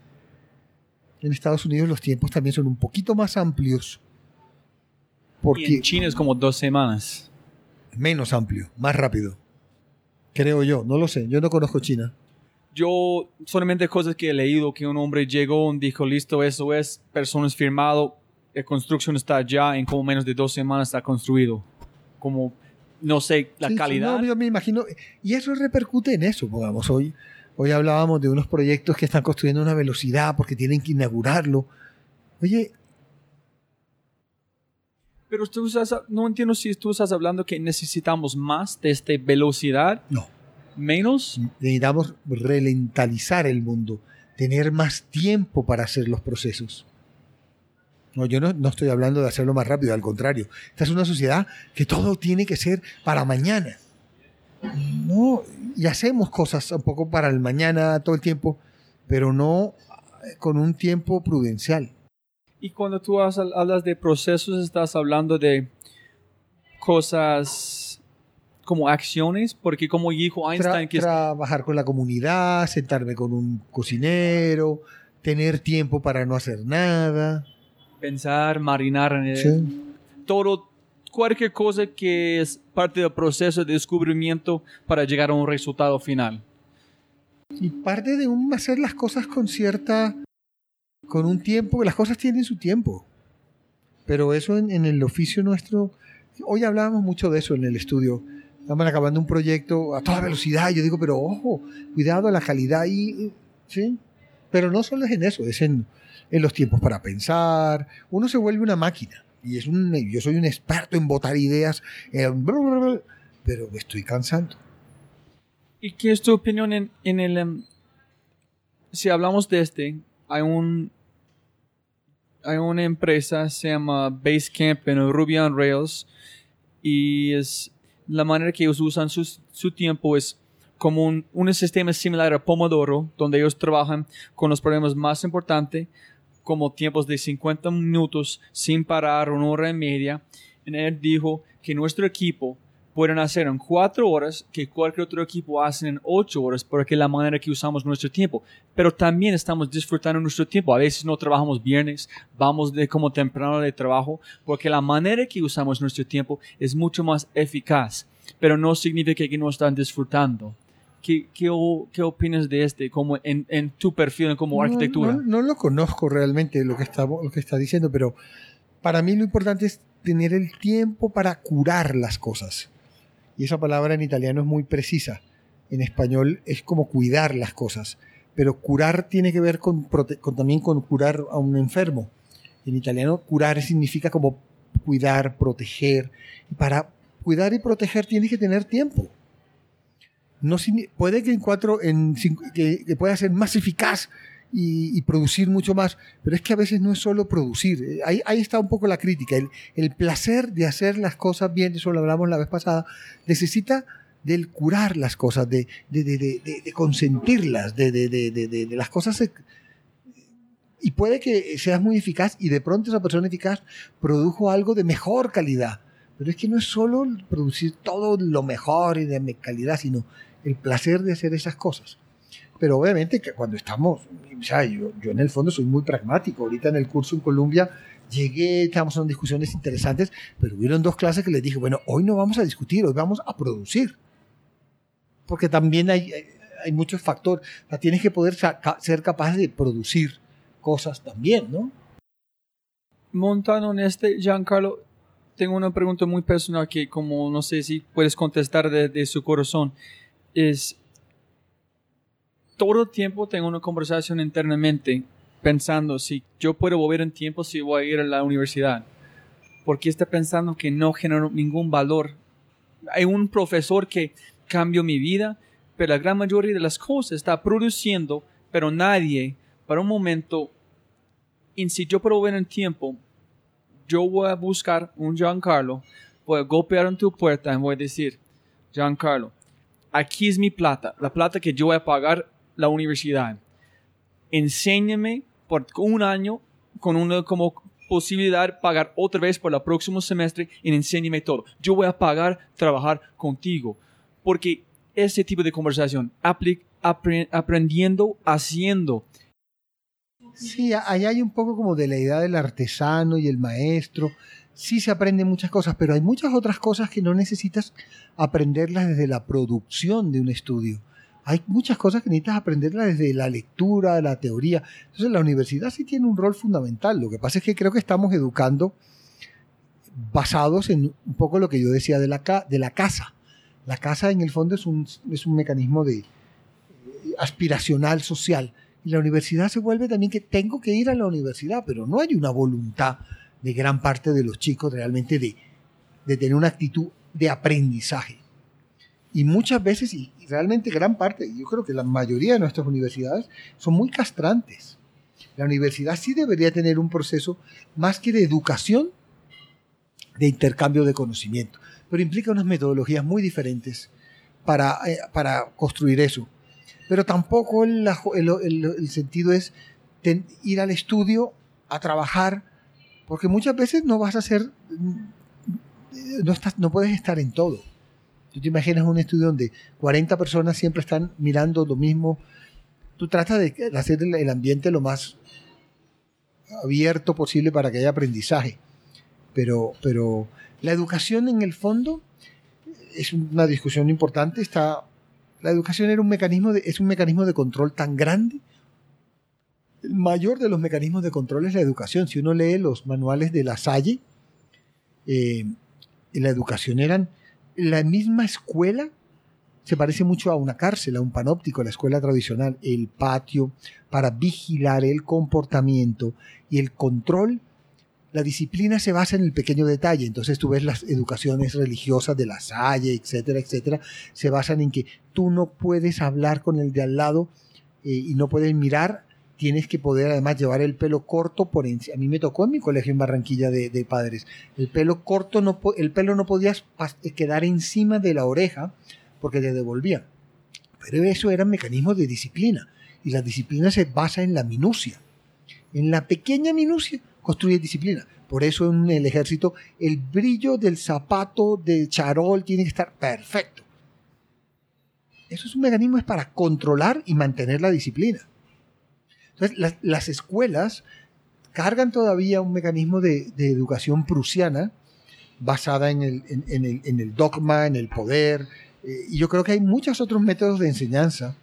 En Estados Unidos los tiempos también son un poquito más amplios. Y Porque en China es como dos semanas. menos amplio, más rápido. Creo yo, no lo sé, yo no conozco China. Yo solamente cosas que he leído, que un hombre llegó y dijo, listo, eso es, personas firmado, la construcción está ya, en como menos de dos semanas está construido. Como, no sé, la Sí, sí, calidad. no, yo me imagino, y eso repercute en eso, pongamos, hoy, hoy hablábamos de unos proyectos que están construyendo a una velocidad porque tienen que inaugurarlo. Oye, Pero tú estás, no entiendo si tú estás hablando que necesitamos más de esta velocidad, no, menos. necesitamos relentalizar el mundo, tener más tiempo para hacer los procesos. No, yo no, no estoy hablando de hacerlo más rápido, al contrario. Esta es una sociedad que todo tiene que ser para mañana. No, y hacemos cosas un poco para el mañana todo el tiempo, pero no eh, con un tiempo prudencial. Y cuando tú hablas de procesos, estás hablando de cosas como acciones, porque como dijo Tra- Einstein, que es- trabajar con la comunidad, sentarme con un cocinero, tener tiempo para no hacer nada. pensar, marinar en el- Sí. todo, cualquier cosa que es parte del proceso de descubrimiento para llegar a un resultado final. Y parte de un hacer las cosas con cierta. Con un tiempo, que las cosas tienen su tiempo. Pero eso en, en el oficio nuestro. Hoy hablábamos mucho de eso en el estudio. Estamos acabando un proyecto a toda velocidad. Yo digo, pero ojo, cuidado la calidad y. ¿Sí? Pero no solo es en eso, es en, en los tiempos para pensar. Uno se vuelve una máquina. Y es un, yo soy un experto en botar ideas, en pero me estoy cansando. ¿Y qué es tu opinión en, en el... em, si hablamos de este, hay un... Hay una empresa, se llama Basecamp en Ruby on Rails, y es la manera que ellos usan su, su tiempo es como un, un sistema similar a Pomodoro, donde ellos trabajan con los problemas más importantes, como tiempos de 50 minutos sin parar, una hora y media, y él dijo que nuestro equipo pueden hacer en cuatro horas que cualquier otro equipo hace en ocho horas porque es la manera que usamos nuestro tiempo. Pero también estamos disfrutando nuestro tiempo. A veces no trabajamos viernes, vamos de como temprano de trabajo porque la manera que usamos nuestro tiempo es mucho más eficaz. Pero no significa que no están disfrutando. ¿Qué, qué, qué opinas de este como en, en tu perfil como No, arquitectura? No, no lo conozco realmente lo que, está, lo que está diciendo, pero para mí lo importante es tener el tiempo para curar las cosas. Y esa palabra en italiano es muy precisa. En español es como cuidar las cosas. Pero curar tiene que ver con, con- también con curar a un enfermo. En italiano curar significa como cuidar, proteger. Y para cuidar y proteger tienes que tener tiempo. No, puede que en cuatro, en cinco- que pueda ser más eficaz y, producir mucho más, pero es que a veces no es solo producir. Eh, Ahí, ahí está un poco la crítica. El, el placer de hacer las cosas bien, eso lo hablamos la vez pasada, necesita del curar las cosas, de, de, de, de- consentirlas, de, las cosas. Y puede que seas muy eficaz y de pronto esa persona eficaz produjo algo de mejor calidad. Pero es que no es solo producir todo lo mejor y de calidad, sino el placer de hacer esas cosas. Pero obviamente que cuando estamos, o sea, yo, yo en el fondo soy muy pragmático. Ahorita en el curso en Colombia llegué, estábamos en discusiones interesantes, pero hubieron dos clases que les dije, bueno, hoy no vamos a discutir, hoy vamos a producir. Porque también hay, hay, muchos factores. O sea, tienes que poder ser capaz de producir cosas también, ¿no? Montando en este, Giancarlo, tengo una pregunta muy personal que como no sé si puedes contestar de, de su corazón. Es, todo el tiempo tengo una conversación internamente pensando si yo puedo volver en tiempo si voy a ir a la universidad. Porque está pensando que no generó ningún valor. Hay un profesor que cambió mi vida, pero la gran mayoría de las cosas está produciendo, pero nadie, para un momento, y si yo puedo volver en tiempo, yo voy a buscar un Giancarlo, voy a golpear en tu puerta y voy a decir, Giancarlo, aquí es mi plata, la plata que yo voy a pagar la universidad. Enséñame por un año con una como posibilidad pagar otra vez por el próximo semestre y enséñame todo. Yo voy a pagar trabajar contigo. Porque ese tipo de conversación, apre- aprendiendo, haciendo, Sí, ahí hay un poco como de la idea del artesano y el maestro. Sí se aprenden muchas cosas, pero hay muchas otras cosas que no necesitas aprenderlas desde la producción de un estudio. Hay muchas cosas que necesitas aprenderlas desde la lectura, la teoría. Entonces la universidad sí tiene un rol fundamental. Lo que pasa es que creo que estamos educando basados en un poco lo que yo decía de la, de la casa. La casa en el fondo es un, es un mecanismo de, eh, aspiracional social. Y la universidad se vuelve también que tengo que ir a la universidad, pero no hay una voluntad de gran parte de los chicos realmente de, de tener una actitud de aprendizaje. Y muchas veces, y realmente gran parte, yo creo que la mayoría de nuestras universidades son muy castrantes. La universidad sí debería tener un proceso más que de educación, de intercambio de conocimiento, pero implica unas metodologías muy diferentes para, eh, para construir eso pero tampoco el, el- el- el sentido es ten- ir al estudio a trabajar, porque muchas veces no vas a hacer, no, estás, no puedes estar en todo. Tú te imaginas un estudio donde 40 personas siempre están mirando lo mismo. Tú tratas de hacer el, ambiente lo más abierto posible para que haya aprendizaje. Pero, pero la educación en el fondo es una discusión importante. Está, la educación era un mecanismo de, es un mecanismo de control tan grande. El mayor de los mecanismos de control es la educación. Si uno lee los manuales de la Salle, eh, la educación eran la misma escuela. Se parece mucho a una cárcel, a un panóptico, la escuela tradicional. El patio para vigilar el comportamiento y el control la disciplina se basa en el pequeño detalle. Entonces tú ves las educaciones religiosas de la Salle, etcétera, etcétera, se basan en que tú no puedes hablar con el de al lado eh, y no puedes mirar. Tienes que poder además llevar el pelo corto por encima. A mí me tocó en mi colegio en Barranquilla de, padres. El pelo corto, no, el pelo no podía pas- quedar encima de la oreja porque te devolvían. Pero eso eran mecanismos de disciplina. Y la disciplina se basa en la minucia. En la pequeña minucia construye disciplina. Por eso en el ejército el brillo del zapato de charol tiene que estar perfecto. Eso es un mecanismo para controlar y mantener la disciplina. Entonces, las, las escuelas cargan todavía un mecanismo de, educación prusiana basada en el, dogma, en el poder. eh, y yo creo que hay muchos otros métodos de enseñanza,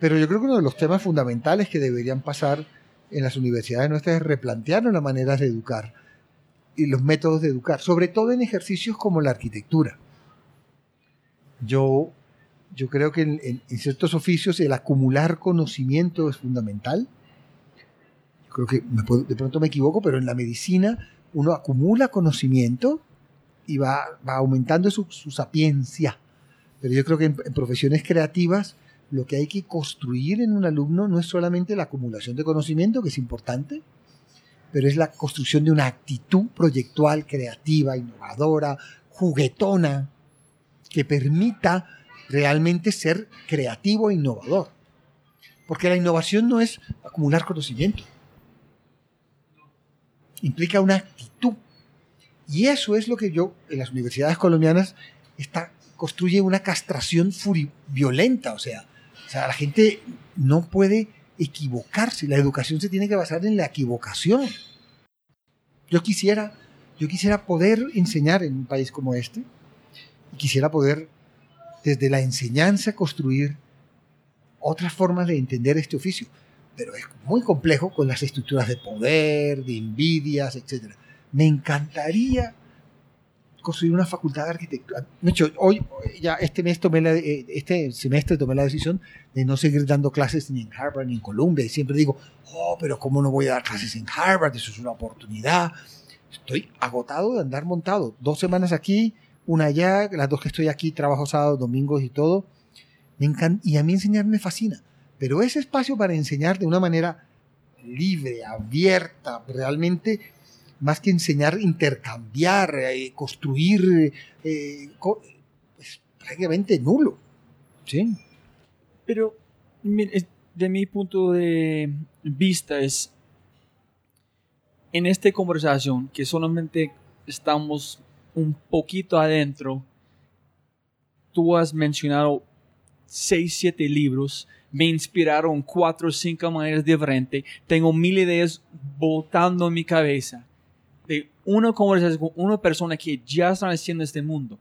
pero yo creo que uno de los temas fundamentales que deberían pasar en las universidades nuestras es replantear las maneras de educar y los métodos de educar, sobre todo en ejercicios como la arquitectura. Yo, yo creo que en- en ciertos oficios el acumular conocimiento es fundamental. Creo que me puedo- de pronto me equivoco, pero en la medicina uno acumula conocimiento y va, va aumentando su, su sapiencia. Pero yo creo que en, en profesiones creativas lo que hay que construir en un alumno no es solamente la acumulación de conocimiento, que es importante, pero es la construcción de una actitud proyectual, creativa, innovadora, juguetona, que permita realmente ser creativo e innovador. Porque la innovación no es acumular conocimiento. Implica una actitud. Y eso es lo que yo, en las universidades colombianas, está, construye una castración violenta. O sea, o sea, la gente no puede equivocarse. La educación se tiene que basar en la equivocación. Yo quisiera, yo quisiera poder enseñar en un país como este. Y quisiera poder, desde la enseñanza, construir otras formas de entender este oficio. Pero es muy complejo con las estructuras de poder, de envidias, etc. Me encantaría construir una facultad de arquitectura. De hecho, hoy, ya este mes tomé la, eh, este semestre tomé la decisión de no seguir dando clases ni en Harvard ni en Columbia. Y siempre digo, oh, pero ¿cómo no voy a dar clases en Harvard? Eso es una oportunidad. Estoy agotado de andar montado. Dos semanas aquí, una allá, las dos que estoy aquí, trabajo sábados, domingos y todo. Me encanta, y a mí enseñar me fascina. Pero ese espacio para enseñar de una manera libre, abierta, realmente, más que enseñar, intercambiar, eh, construir, eh, es prácticamente nulo. ¿sí? Pero de mi punto de vista es, en esta conversación que solamente estamos un poquito adentro, tú has mencionado seis, siete libros, me inspiraron cuatro o cinco maneras diferentes, tengo mil ideas botando en mi cabeza de una conversación con una persona que ya está haciendo este mundo.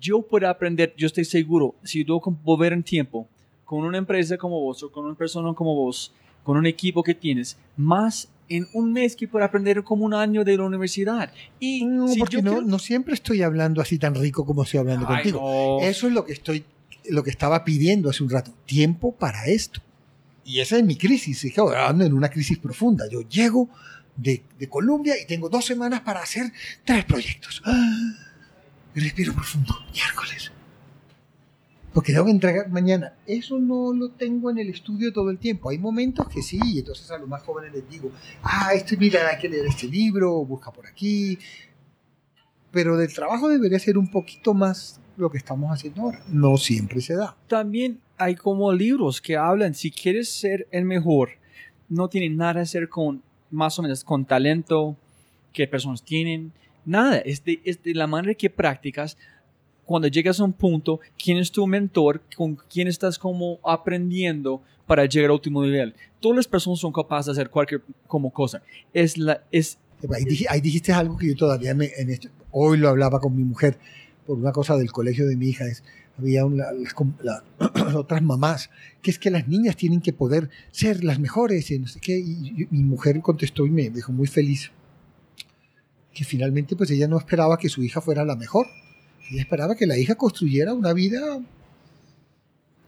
Yo puedo aprender, yo estoy seguro, si yo volver en tiempo con una empresa como vos o con una persona como vos, con un equipo que tienes, más en un mes que puedo aprender como un año de la universidad. Y No, si porque yo no, quiero- no siempre estoy hablando así tan rico como estoy hablando Ay, contigo. no. Eso es lo que estoy, lo que estaba pidiendo hace un rato. Tiempo para esto. Y esa es mi crisis. Es que en una crisis profunda. Yo llego de, de Colombia y tengo dos semanas para hacer tres proyectos. ¡Ah! Respiro profundo. Miércoles. Porque tengo que entregar mañana. Eso no lo tengo en el estudio todo el tiempo. Hay momentos que sí, y entonces a los más jóvenes les digo, ah, este, mira, hay que leer este libro, busca por aquí. Pero del trabajo debería ser un poquito más lo que estamos haciendo ahora. No siempre se da. también hay como libros que hablan, si quieres ser el mejor, no tiene nada que hacer con más o menos con talento que personas tienen, nada, es de, es de la manera que practicas. Cuando llegas a un punto, quién es tu mentor, con quién estás como aprendiendo para llegar al último nivel. Todas las personas son capaces de hacer cualquier como cosa. Es la, es, Ahí, dij- ahí dijiste algo que yo todavía me, en esto, hoy lo hablaba con mi mujer por una cosa del colegio de mi hija. Es, había una- las, la- [CLEARS THROAT] otras mamás, que es que las niñas tienen que poder ser las mejores y no sé qué. Y, y mi mujer contestó y me dejó muy feliz que finalmente pues ella no esperaba que su hija fuera la mejor. Ella esperaba que la hija construyera una vida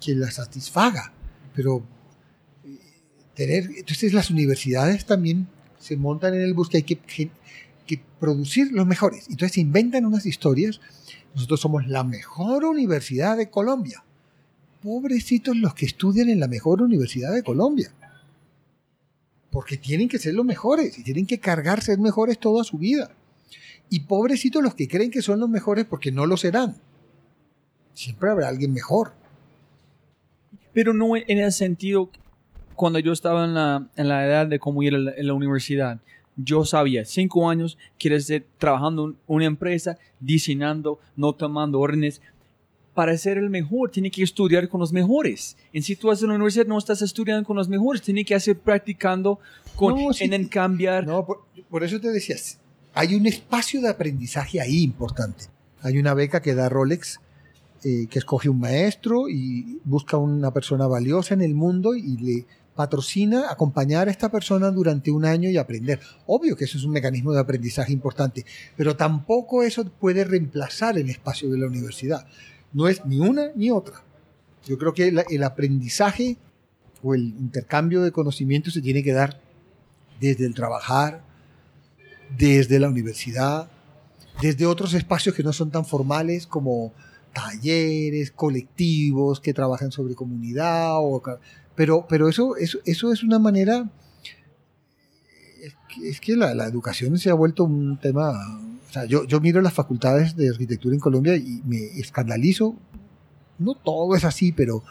que la satisfaga. Pero eh, tener, entonces las universidades también se montan en el bus que hay que, que- que producir los mejores. Entonces se inventan unas historias. Nosotros somos la mejor universidad de Colombia. Pobrecitos los que estudian en la mejor universidad de Colombia. Porque tienen que ser los mejores y tienen que cargar ser mejores toda su vida. Y pobrecitos los que creen que son los mejores porque no lo serán. Siempre habrá alguien mejor. pero no en el sentido cuando yo estaba en la, en la edad de cómo ir a la, universidad. Yo sabía, cinco años, quieres ser trabajando en una empresa, diseñando, no tomando órdenes. Para ser el mejor, tiene que estudiar con los mejores. En si tú en la universidad, no estás estudiando con los mejores, tiene que hacer practicando con, No, sí. en, en cambiar. No, por, por eso te decías, hay un espacio de aprendizaje ahí importante. Hay una beca que da Rolex, eh, que escoge un maestro y busca una persona valiosa en el mundo y le patrocina acompañar a esta persona durante un año y aprender. Obvio que eso es un mecanismo de aprendizaje importante, pero tampoco eso puede reemplazar el espacio de la universidad. No es ni una ni otra. Yo creo que el aprendizaje o el intercambio de conocimiento se tiene que dar desde el trabajar, desde la universidad, desde otros espacios que no son tan formales como talleres, colectivos que trabajan sobre comunidad, o, pero, pero eso, eso, eso es una manera, es que, la, la educación se ha vuelto un tema, o sea, yo, yo miro las facultades de arquitectura en Colombia y me escandalizo, no todo es así, pero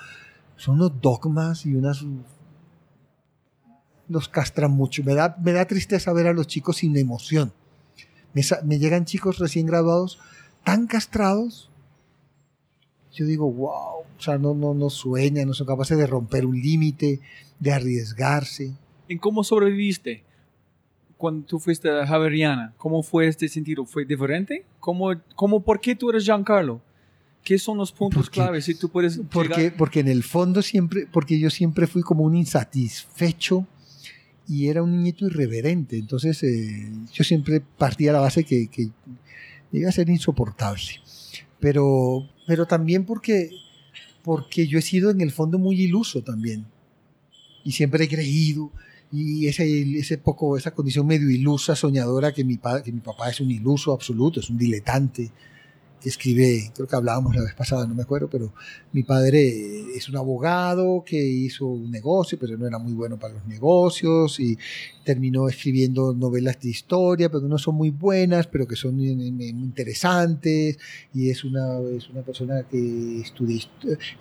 son unos dogmas y unas los castran mucho. Me da, me da tristeza ver a los chicos sin emoción. Me, me llegan chicos recién graduados tan castrados. Yo digo, wow, o sea, no, no, no sueñan, no son capaces de romper un límite, de arriesgarse. ¿En cómo sobreviviste cuando tú fuiste a Javeriana? ¿Cómo fue este sentido? ¿Fue diferente? ¿Cómo, cómo, ¿Por qué tú eres Giancarlo? ¿Qué son los puntos Porque- claves? Si tú puedes Porque, llegar- porque en el fondo siempre, porque yo siempre fui como un insatisfecho y era un niñito irreverente. Entonces eh, yo siempre partía de la base que, que iba a ser insoportable. Pero, pero también porque, porque yo he sido en el fondo muy iluso también. Y siempre he creído. Y ese, ese poco, esa condición medio ilusa, soñadora, que mi, pa- que mi papá es un iluso absoluto, es un diletante escribe, creo que hablábamos la vez pasada, no me acuerdo, pero mi padre es un abogado que hizo un negocio, pero no era muy bueno para los negocios y terminó escribiendo novelas de historia, pero no son muy buenas, pero que son eh, muy interesantes y es una, es una persona que estudia,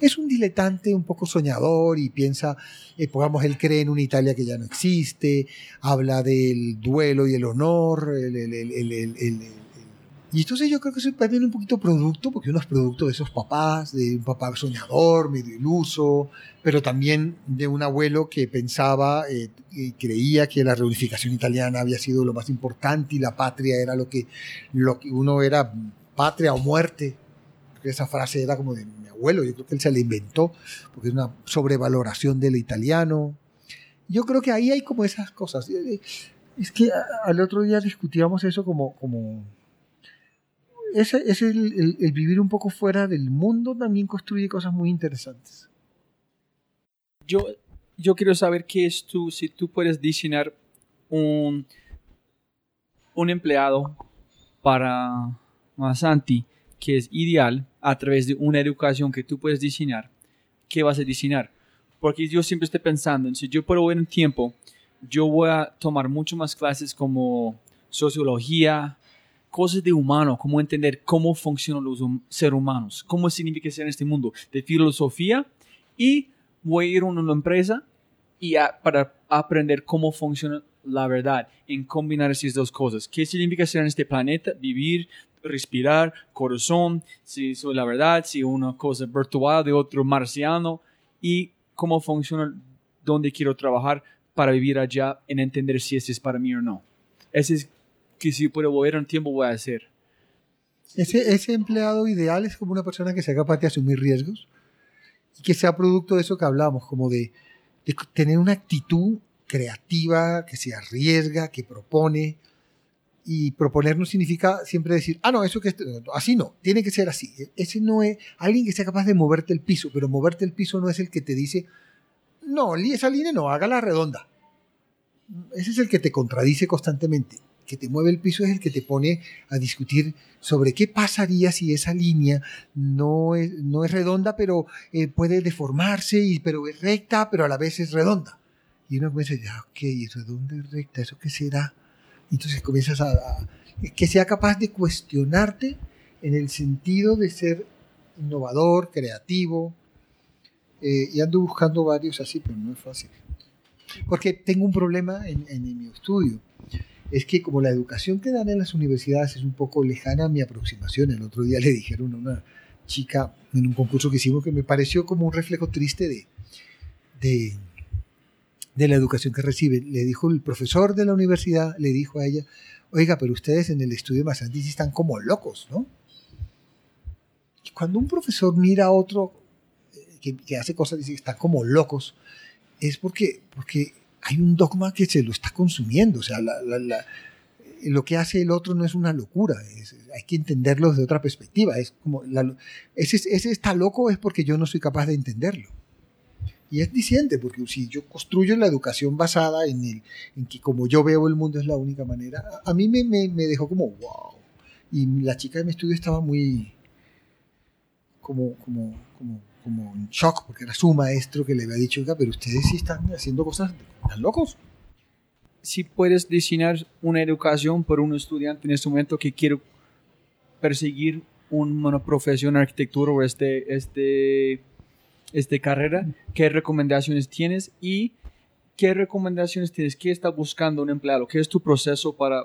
es un diletante un poco soñador y piensa, eh, pongamos, él cree en una Italia que ya no existe, habla del duelo y el honor, el- y entonces yo creo que soy también un poquito producto, porque uno es producto de esos papás, de un papá soñador, medio iluso, pero también de un abuelo que pensaba eh, y creía que la reunificación italiana había sido lo más importante y la patria era lo que, lo que uno era patria o muerte. Esa frase era como de mi abuelo, yo creo que él se la inventó, porque es una sobrevaloración del italiano. Yo creo que ahí hay como esas cosas. Es que al otro día discutíamos eso como, como ese, ese el, vivir un poco fuera del mundo también construye cosas muy interesantes. yo, yo quiero saber qué es tú, si tú puedes diseñar un, un empleado para Masanti que es ideal a través de una educación que tú puedes diseñar, ¿qué vas a diseñar? Porque yo siempre estoy pensando, si yo puedo ver un tiempo, yo voy a tomar mucho más clases como sociología, cosas de humano, cómo entender cómo funcionan los hum- seres humanos, cómo significa ser en este mundo, de filosofía y voy a ir a una empresa y a- para aprender cómo funciona la verdad, en combinar esas dos cosas. ¿Qué significa ser en este planeta? Vivir, respirar, corazón, si soy la verdad, si una cosa virtual de otro marciano y cómo funciona donde quiero trabajar para vivir allá en entender si ese es para mí o no. Ese es que si puedo volver un tiempo voy a hacer. Ese, empleado ideal es como una persona que sea capaz de asumir riesgos y que sea producto de eso que hablamos, como de, tener una actitud creativa, que se arriesga, que propone. Y proponer no significa siempre decir, ah, no, eso que es- así no, tiene que ser así. Ese no es alguien que sea capaz de moverte el piso, pero moverte el piso no es el que te dice, no, esa línea no, hágala redonda. Ese es el que te contradice constantemente. Que te mueve el piso es el que te pone a discutir sobre qué pasaría si esa línea no es, no es redonda, pero eh, puede deformarse, y, pero es recta, pero a la vez es redonda. Y uno comienza a decir, ah, ok, redonda, es recta, ¿eso qué será? Entonces comienzas a, a- que sea capaz de cuestionarte en el sentido de ser innovador, creativo. eh, y ando buscando varios así, pero no es fácil. Porque tengo un problema en, en mi estudio. Es que como la educación que dan en las universidades es un poco lejana a mi aproximación, el otro día le dijeron a una chica en un concurso que hicimos que me pareció como un reflejo triste de, de, la educación que recibe. Le dijo el profesor de la universidad, le dijo a ella, oiga, pero ustedes en el estudio de Masantis están como locos, ¿no? Y cuando un profesor mira a otro eh, que, hace cosas y dice están como locos, es porque, porque hay un dogma que se lo está consumiendo. O sea, la- lo que hace el otro no es una locura, hay que entenderlo desde otra perspectiva. Es como ese, ese está loco es porque yo no soy capaz de entenderlo. Y es diciente, porque si yo construyo la educación basada en, el, en que como yo veo el mundo es la única manera, a, a mí me, me, me dejó como wow. Y la chica de mi estudio estaba muy como, como, como, como en shock, porque era su maestro que le había dicho, pero ustedes sí están haciendo cosas tan locos. Si puedes diseñar una educación para un estudiante en este momento que quiere perseguir un- una profesión arquitectura o este, este, este carrera, ¿qué recomendaciones tienes y qué recomendaciones tienes? ¿Qué está buscando un empleado? ¿Qué es tu proceso para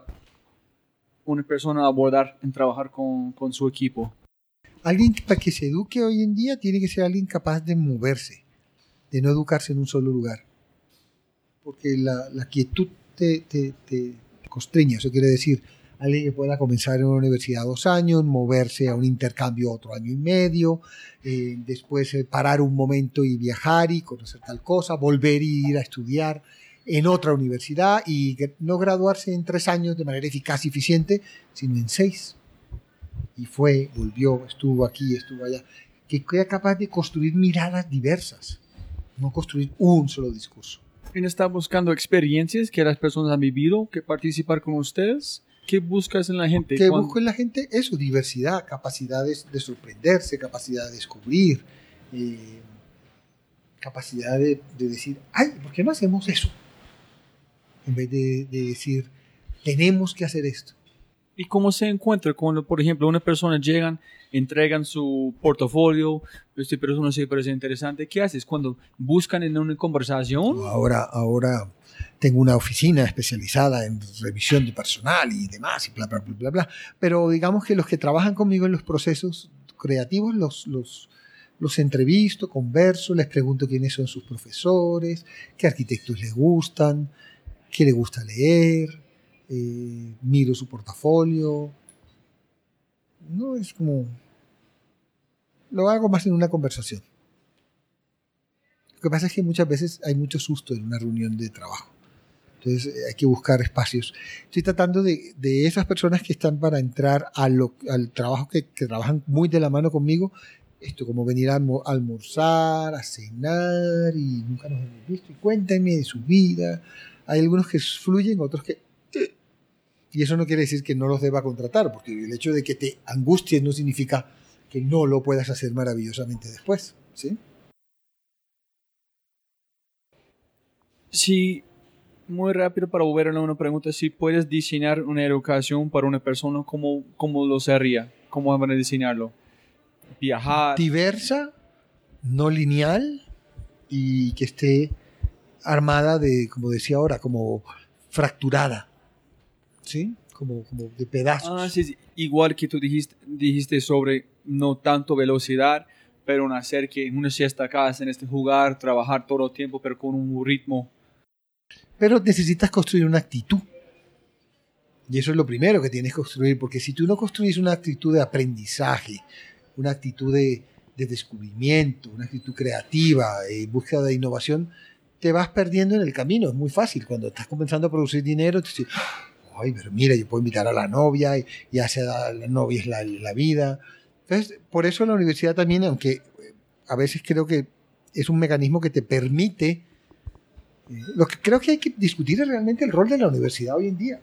una persona abordar en trabajar con, con su equipo? Alguien para que se eduque hoy en día tiene que ser alguien capaz de moverse, de no educarse en un solo lugar. Porque la, quietud te, te, te constriña, eso quiere decir alguien que pueda comenzar en una universidad dos años, moverse a un intercambio otro año y medio, eh, después eh, parar un momento y viajar y conocer tal cosa, volver y ir a estudiar en otra universidad y no graduarse en tres años de manera eficaz y eficiente, sino en seis y fue, volvió, estuvo aquí, estuvo allá, que sea capaz de construir miradas diversas, no construir un solo discurso. ¿Quién está buscando experiencias que las personas han vivido, que participar con ustedes? ¿Qué buscas en la gente? Que Cuando- busque en la gente eso, diversidad, capacidades de sorprenderse, capacidad de descubrir, eh, capacidad de, de decir, ay, ¿por qué no hacemos eso? En vez de, de decir, tenemos que hacer esto. ¿Y cómo se encuentra cuando, por ejemplo, una persona llegan, entregan su portafolio, esta persona se parece interesante? ¿Qué haces cuando buscan en una conversación? Ahora, ahora tengo una oficina especializada en revisión de personal y demás, y bla, bla, bla, bla, bla. Pero digamos que los que trabajan conmigo en los procesos creativos los, los, los entrevisto, converso, les pregunto quiénes son sus profesores, qué arquitectos les gustan, qué les gusta leer, eh, miro su portafolio. No es como... Lo hago más en una conversación. Lo que pasa es que muchas veces hay mucho susto en una reunión de trabajo. Entonces eh, hay que buscar espacios. Estoy tratando de, de esas personas que están para entrar a lo- al trabajo que, que trabajan muy de la mano conmigo, esto como venir a almo- a almorzar, a cenar y nunca nos hemos visto y cuéntenme de su vida. Hay algunos que fluyen, otros que... Y eso no quiere decir que no los deba contratar, porque el hecho de que te angusties no significa que no lo puedas hacer maravillosamente después. ¿sí? Si, muy rápido para volver a una pregunta, si puedes diseñar una educación para una persona, ¿cómo, cómo lo sería? ¿Cómo van a diseñarlo? Viajar. diversa, no lineal y que esté armada de, como decía ahora, como fracturada, ¿sí? Como, como de pedazos. Ah, sí, sí. Igual que tú dijiste, dijiste sobre no tanto velocidad, pero en hacer que uno se acá en este jugar, trabajar todo el tiempo, pero con un ritmo. Pero necesitas construir una actitud. Y eso es lo primero que tienes que construir, porque si tú no construyes una actitud de aprendizaje, una actitud de, de descubrimiento, una actitud creativa, eh, búsqueda de innovación, te vas perdiendo en el camino. Es muy fácil. Cuando estás comenzando a producir dinero, te dices, ay, pero mira, yo puedo invitar a la novia, y ya sea la novia es la, la vida. Entonces, por eso la universidad también, aunque eh, a veces creo que es un mecanismo que te permite eh, lo que creo que hay que discutir es realmente el rol de la universidad hoy en día.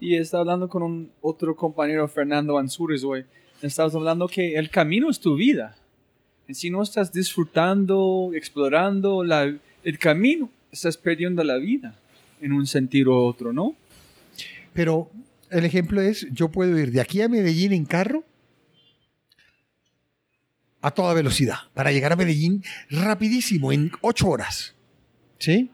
Y estaba hablando con un otro compañero, Fernando Ansures, hoy. Estabas hablando que el camino es tu vida. Y si no estás disfrutando, explorando la, el camino, estás perdiendo la vida en un sentido u otro, ¿no? Pero el ejemplo es, yo puedo ir de aquí a Medellín en carro a toda velocidad, para llegar a Medellín rapidísimo, en ocho horas. ¿Sí?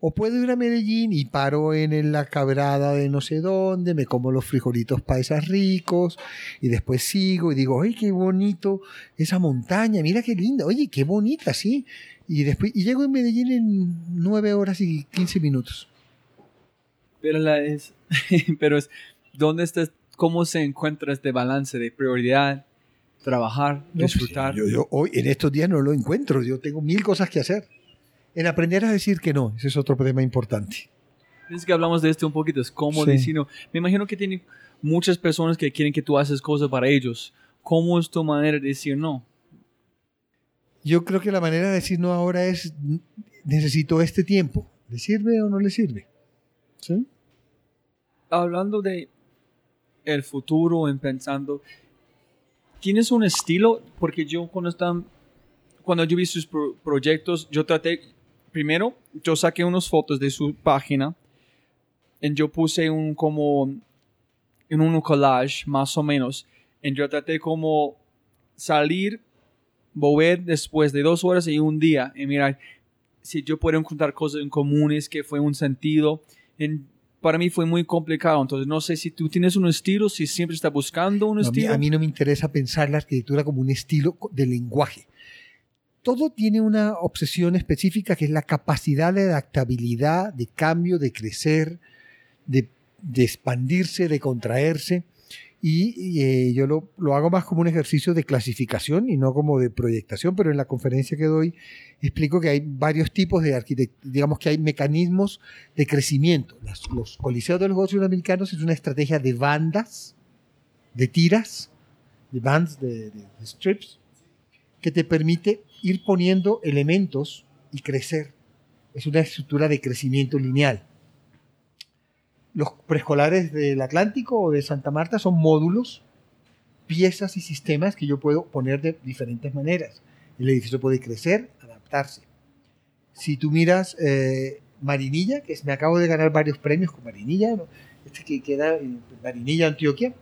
O puedo ir a Medellín y paro en la cabrada de no sé dónde, me como los frijolitos paisas ricos y después sigo y digo, ¡ay, qué bonito esa montaña! Mira qué linda, oye, qué bonita, sí. Y después y llego en Medellín en nueve horas y quince minutos. Pero, la es, [LAUGHS] pero es, ¿dónde estás? ¿Cómo se encuentra este balance de prioridad, trabajar, pues, disfrutar? yo, yo hoy, en estos días no lo encuentro, yo tengo mil cosas que hacer. En aprender a decir que no, ese es otro tema importante. Es que hablamos de esto un poquito, es cómo Sí. decir no. Me imagino que tiene muchas personas que quieren que tú haces cosas para ellos. ¿Cómo es tu manera de decir no? Yo creo que la manera de decir no ahora es necesito este tiempo. ¿Le sirve o no le sirve? ¿Sí? Hablando de el futuro, en pensando, ¿tienes un estilo? Porque yo cuando están, cuando yo vi sus pro- proyectos, yo traté, primero, yo saqué unas fotos de su página, y yo puse un como, en un collage, más o menos, y yo traté como salir, volver después de dos horas y un día, y mirar si yo puedo encontrar cosas en comunes que fue un sentido. En, para mí fue muy complicado, entonces no sé si tú tienes un estilo, si siempre estás buscando un No, a, mí, estilo. a mí no me interesa pensar la arquitectura como un estilo de lenguaje. Todo tiene una obsesión específica que es la capacidad de adaptabilidad, de cambio, de crecer, de, de expandirse, de contraerse. Y, eh, yo lo, lo hago más como un ejercicio de clasificación y no como de proyectación, pero en la conferencia que doy explico que hay varios tipos de arquitectura, digamos que hay mecanismos de crecimiento. Las- los coliseos de los Juegos Suramericanos es una estrategia de bandas, de tiras, de bands, de, de- de strips, que te permite ir poniendo elementos y crecer. Es una estructura de crecimiento lineal. Los preescolares del Atlántico o de Santa Marta son módulos, piezas y sistemas que yo puedo poner de diferentes maneras. El edificio puede crecer, adaptarse. Si tú miras eh, Marinilla, que me acabo de ganar varios premios con Marinilla, este que queda en Marinilla, Antioquia,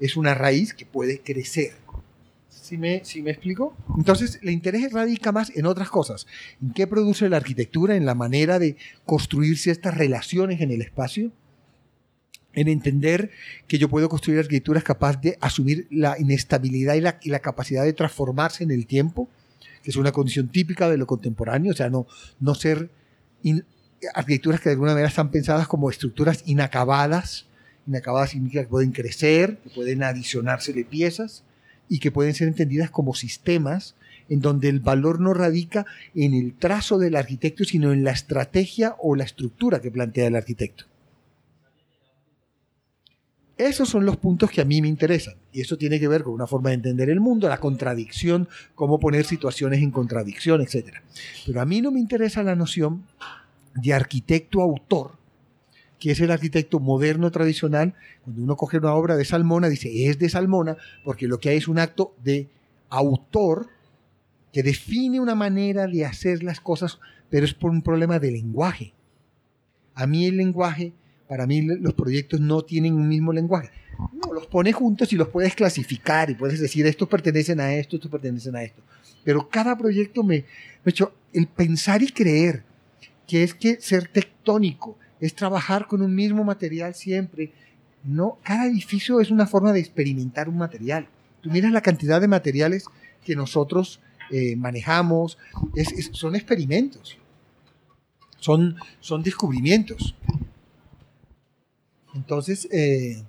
es una raíz que puede crecer. ¿Sí me, sí me explico? Entonces, el interés radica más en otras cosas. ¿En qué produce la arquitectura? En la manera de construir ciertas relaciones en el espacio. En entender que yo puedo construir arquitecturas capaz de asumir la inestabilidad y la, capacidad de transformarse en el tiempo, que es una condición típica de lo contemporáneo, o sea, no, no ser in- arquitecturas que de alguna manera están pensadas como estructuras inacabadas. Inacabadas significa que pueden crecer, que pueden adicionársele piezas y que pueden ser entendidas como sistemas en donde el valor no radica en el trazo del arquitecto, sino en la estrategia o la estructura que plantea el arquitecto. Esos son los puntos que a mí me interesan. Y eso tiene que ver con una forma de entender el mundo, la contradicción, cómo poner situaciones en contradicción, etc. Pero a mí no me interesa la noción de arquitecto-autor, que es el arquitecto moderno tradicional. Cuando uno coge una obra de Salmona, dice, es de Salmona, porque lo que hay es un acto de autor que define una manera de hacer las cosas, pero es por un problema de lenguaje. A mí el lenguaje, para mí los proyectos no tienen un mismo lenguaje. No, los pones juntos y los puedes clasificar y puedes decir, estos pertenecen a esto, estos pertenecen a esto. Pero cada proyecto me, ha hecho el pensar y creer que es que ser tectónico es trabajar con un mismo material siempre. No, cada edificio es una forma de experimentar un material. Tú miras la cantidad de materiales que nosotros eh, manejamos, es- es- son experimentos, son, son descubrimientos. Entonces, eh,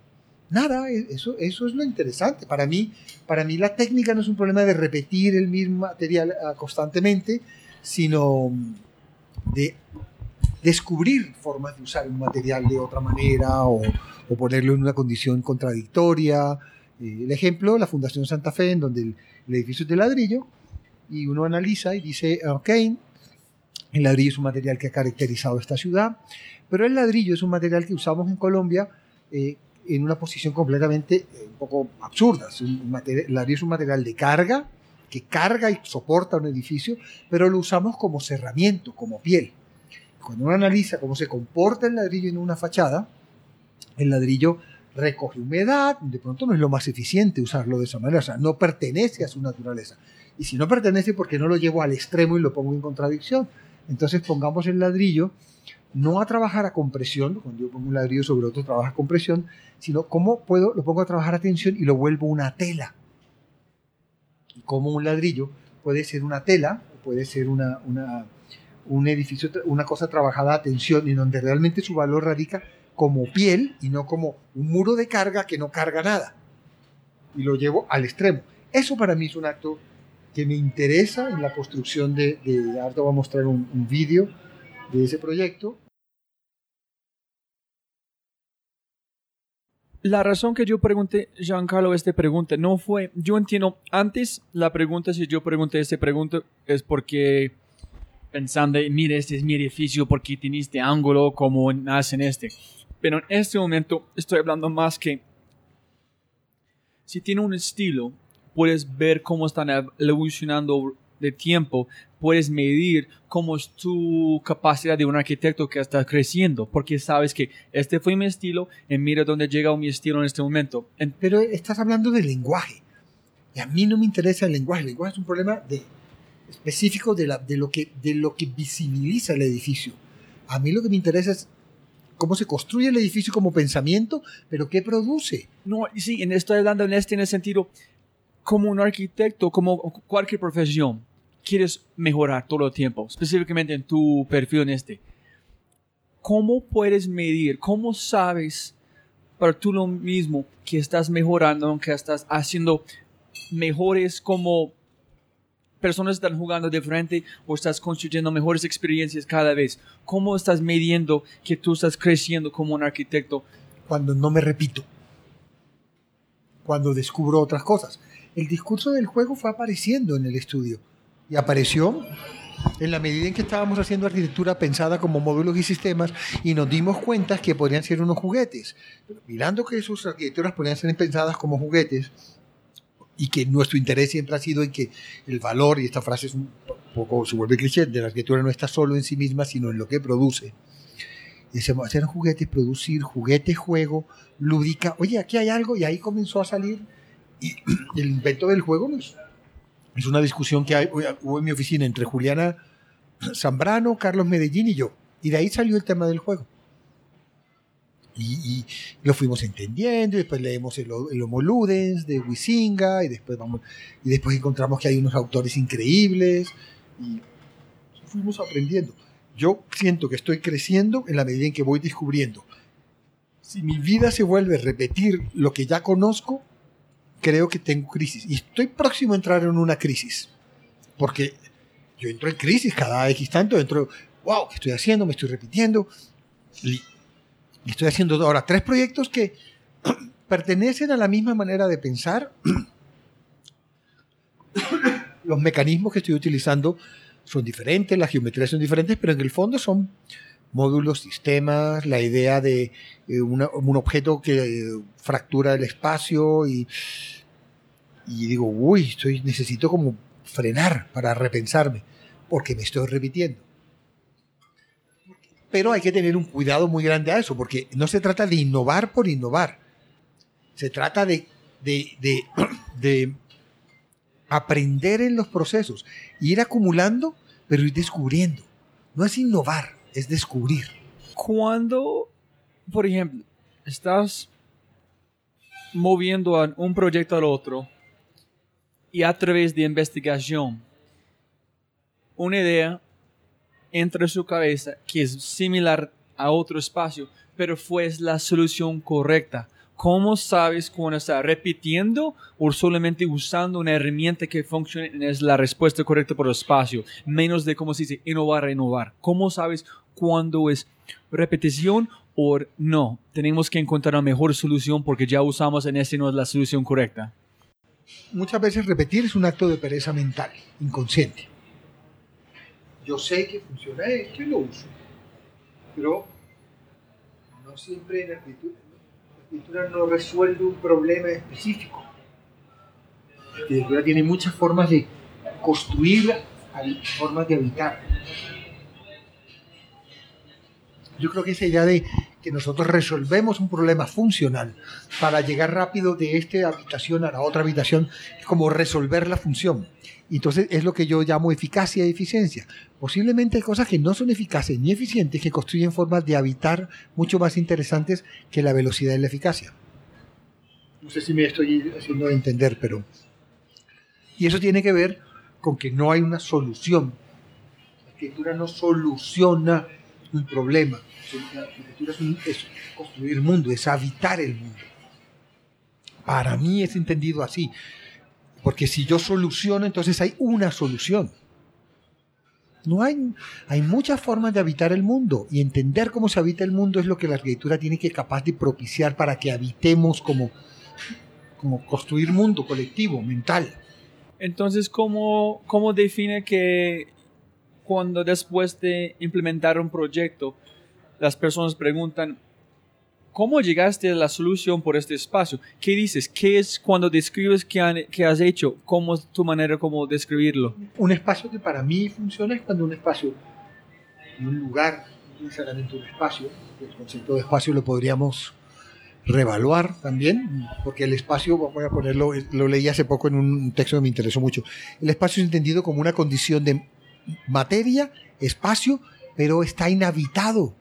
nada, e- eso, eso es lo interesante. Para mí, para mí la técnica no es un problema de repetir el mismo material ah, constantemente, sino de descubrir formas de usar un material de otra manera o, ponerlo en una condición contradictoria. Eh, el ejemplo, la Fundación Santa Fe, en donde el, el edificio es de ladrillo, y uno analiza y dice, ok, el ladrillo es un material que ha caracterizado esta ciudad, pero el ladrillo es un material que usamos en Colombia eh, en una posición completamente eh, un poco absurda. El ladrillo es un material de carga, que carga y soporta un edificio, pero lo usamos como cerramiento, como piel. Cuando uno analiza cómo se comporta el ladrillo en una fachada, el ladrillo recoge humedad, de pronto no es lo más eficiente usarlo de esa manera, o sea, no pertenece a su naturaleza. Y si no pertenece, ¿por qué no lo llevo al extremo y lo pongo en contradicción? Entonces pongamos el ladrillo no a trabajar a compresión, cuando yo pongo un ladrillo sobre otro trabaja a compresión, sino cómo puedo, lo pongo a trabajar a tensión y lo vuelvo una tela. Y como un ladrillo puede ser una tela, puede ser una, una, un edificio, una cosa trabajada a tensión y donde realmente su valor radica como piel y no como un muro de carga que no carga nada. Y lo llevo al extremo. Eso para mí es un acto que me interesa en la construcción de, de ahora voy a mostrar un, un vídeo de ese proyecto. La razón que yo pregunté, Giancarlo, esta pregunta no fue, yo entiendo, antes la pregunta, si yo pregunté esta pregunta, es porque pensando, mire, este es mi edificio, porque tiene este ángulo, como hacen este. Pero en este momento estoy hablando más que si tiene un estilo, puedes ver cómo están evolucionando de tiempo, puedes medir cómo es tu capacidad de un arquitecto que está creciendo, porque sabes que este fue mi estilo y mira dónde llega mi estilo en este momento. En Pero estás hablando del lenguaje. Y a mí no me interesa el lenguaje. El lenguaje es un problema de, específico de, la, de, lo que, de lo que visibiliza el edificio. A mí lo que me interesa es cómo se construye el edificio como pensamiento, pero qué produce. No, sí, en- estoy hablando en este en el sentido, como un arquitecto, como cualquier profesión, quieres mejorar todo el tiempo, específicamente en tu perfil en este. ¿Cómo puedes medir, cómo sabes para tú lo mismo que estás mejorando, que estás haciendo mejores como personas están jugando diferente o estás construyendo mejores experiencias cada vez? ¿Cómo estás midiendo que tú estás creciendo como un arquitecto? Cuando no me repito. Cuando descubro otras cosas. El discurso del juego fue apareciendo en el estudio. Y apareció en la medida en que estábamos haciendo arquitectura pensada como módulos y sistemas y nos dimos cuenta que podrían ser unos juguetes. Pero mirando que sus arquitecturas podrían ser pensadas como juguetes y que nuestro interés siempre ha sido en que el valor, y esta frase es un poco, se vuelve cliché, de la arquitectura no está solo en sí misma, sino en lo que produce. Decíamos, hacer juguetes, producir, juguete, juego, lúdica. Oye, aquí hay algo y ahí comenzó a salir. Y el invento del juego no es, una discusión que hay, hubo en mi oficina entre Juliana Zambrano, Carlos Medellín y yo. Y de ahí salió el tema del juego. Y, y lo fuimos entendiendo, y después leemos el, el de Huizinga, y después, vamos, y después encontramos que hay unos autores increíbles, y fuimos aprendiendo. Yo siento que estoy creciendo en la medida en que voy descubriendo. Si mi vida se vuelve a repetir lo que ya conozco, creo que tengo crisis. Y estoy próximo a entrar en una crisis. Porque yo entro en crisis cada X tanto, entro, wow, ¿qué estoy haciendo? Me estoy repitiendo. Estoy haciendo ahora tres proyectos que [CLEARS THROAT] pertenecen a la misma manera de pensar. [CLEARS THROAT] Los mecanismos que estoy utilizando son diferentes, las geometrías son diferentes, pero en el fondo son módulos, sistemas, la idea de eh, una, un objeto que eh, fractura el espacio y, digo, uy, estoy, necesito como frenar para repensarme, porque me estoy repitiendo. Pero hay que tener un cuidado muy grande a eso, porque no se trata de innovar por innovar, se trata de, de, de [CLEARS THROAT] aprender en los procesos, ir acumulando, pero ir descubriendo. No es innovar, es descubrir. Cuando, por ejemplo, estás moviendo un proyecto al otro y a través de investigación, una idea entra en su cabeza que es similar a otro espacio, pero fue la solución correcta. ¿Cómo sabes cuando está repitiendo o solamente usando una herramienta que funcione es la respuesta correcta por el espacio? Menos de cómo se dice innovar, innovar. ¿Cómo sabes cuándo es repetición o no? Tenemos que encontrar una mejor solución porque ya usamos en ese no es la solución correcta. Muchas veces repetir es un acto de pereza mental, inconsciente. Yo sé que funciona esto y lo uso, pero no siempre en la escritura la escritura no resuelve un problema específico. La escritura tiene muchas formas de construir, formas de habitar. Yo creo que esa idea de que nosotros resolvemos un problema funcional para llegar rápido de esta habitación a la otra habitación, es como resolver la función. Entonces es lo que yo llamo eficacia y eficiencia. Posiblemente hay cosas que no son eficaces ni eficientes que construyen formas de habitar mucho más interesantes que la velocidad y la eficacia. No sé si me estoy haciendo entender, pero... Y eso tiene que ver con que no hay una solución. La escritura no soluciona un problema. La es, es construir el mundo, es habitar el mundo. Para mí es entendido así. Porque si yo soluciono, entonces hay una solución. No hay, hay muchas formas de habitar el mundo y entender cómo se habita el mundo es lo que la arquitectura tiene que capaz de propiciar para que habitemos como, como construir mundo colectivo, mental. Entonces, ¿cómo, ¿cómo define que cuando después de implementar un proyecto, las personas preguntan, ¿cómo llegaste a la solución por este espacio? ¿Qué dices? ¿Qué es cuando describes qué, qué has hecho? ¿Cómo es tu manera como describirlo? Un espacio que para mí funciona es cuando un espacio un lugar, no necesariamente un espacio, el concepto de espacio lo podríamos revaluar también, porque el espacio, voy a ponerlo, lo leí hace poco en un texto que me interesó mucho, el espacio es entendido como una condición de materia, espacio, pero está inhabitado.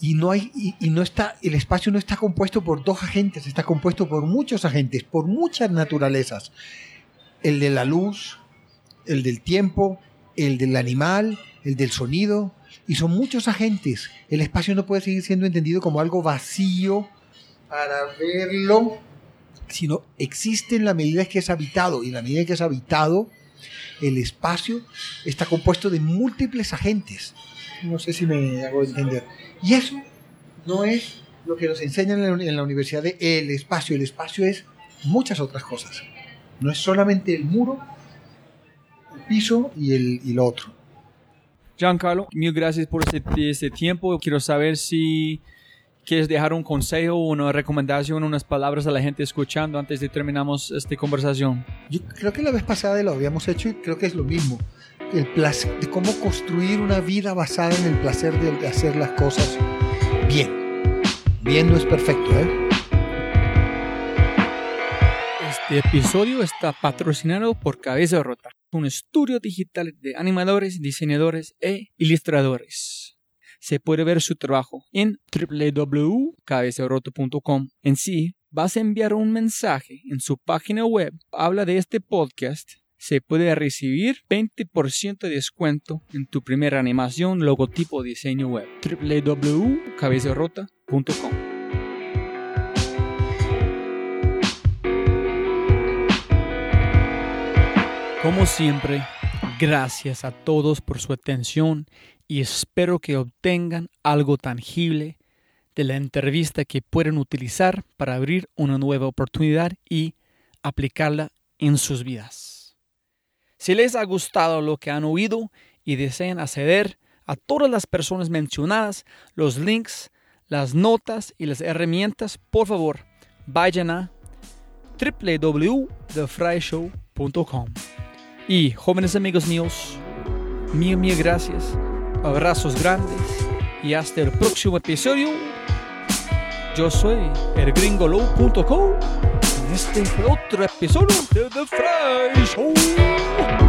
Y no hay, y, no está, el espacio no está compuesto por dos agentes, está compuesto por muchos agentes, por muchas naturalezas. El de la luz, el del tiempo, el del animal, el del sonido, y son muchos agentes. El espacio no puede seguir siendo entendido como algo vacío para verlo, sino existe en la medida que es habitado, y en la medida que es habitado, el espacio está compuesto de múltiples agentes. No sé si me hago entender. Y eso no es lo que nos enseñan en la universidad de el espacio. El espacio es muchas otras cosas. No es solamente el muro, el piso y, el, y lo otro. Giancarlo, mil gracias por este, este tiempo. Quiero saber si quieres dejar un consejo, una recomendación, unas palabras a la gente escuchando antes de terminamos esta conversación. Yo creo que la vez pasada lo habíamos hecho y creo que es lo mismo. El placer, de cómo construir una vida basada en el placer de hacer las cosas bien. Bien no es perfecto, ¿eh? Este episodio está patrocinado por Cabeza Rota, un estudio digital de animadores, diseñadores e ilustradores. Se puede ver su trabajo en www.cabezaroto.com. En sí, vas a enviar un mensaje en su página web. Habla de este podcast. Se puede recibir 20% de descuento en tu primera animación, logotipo, diseño web. www.cabezarrota.com. Como siempre, gracias a todos por su atención y espero que obtengan algo tangible de la entrevista que pueden utilizar para abrir una nueva oportunidad y aplicarla en sus vidas. Si les ha gustado lo que han oído y desean acceder a todas las personas mencionadas, los links, las notas y las herramientas, por favor, vayan a www.thefryshow.com. Y jóvenes amigos míos, mil, mil gracias, abrazos grandes y hasta el próximo episodio. Yo soy el gringolow.com en este otro episodio de The Fry Show.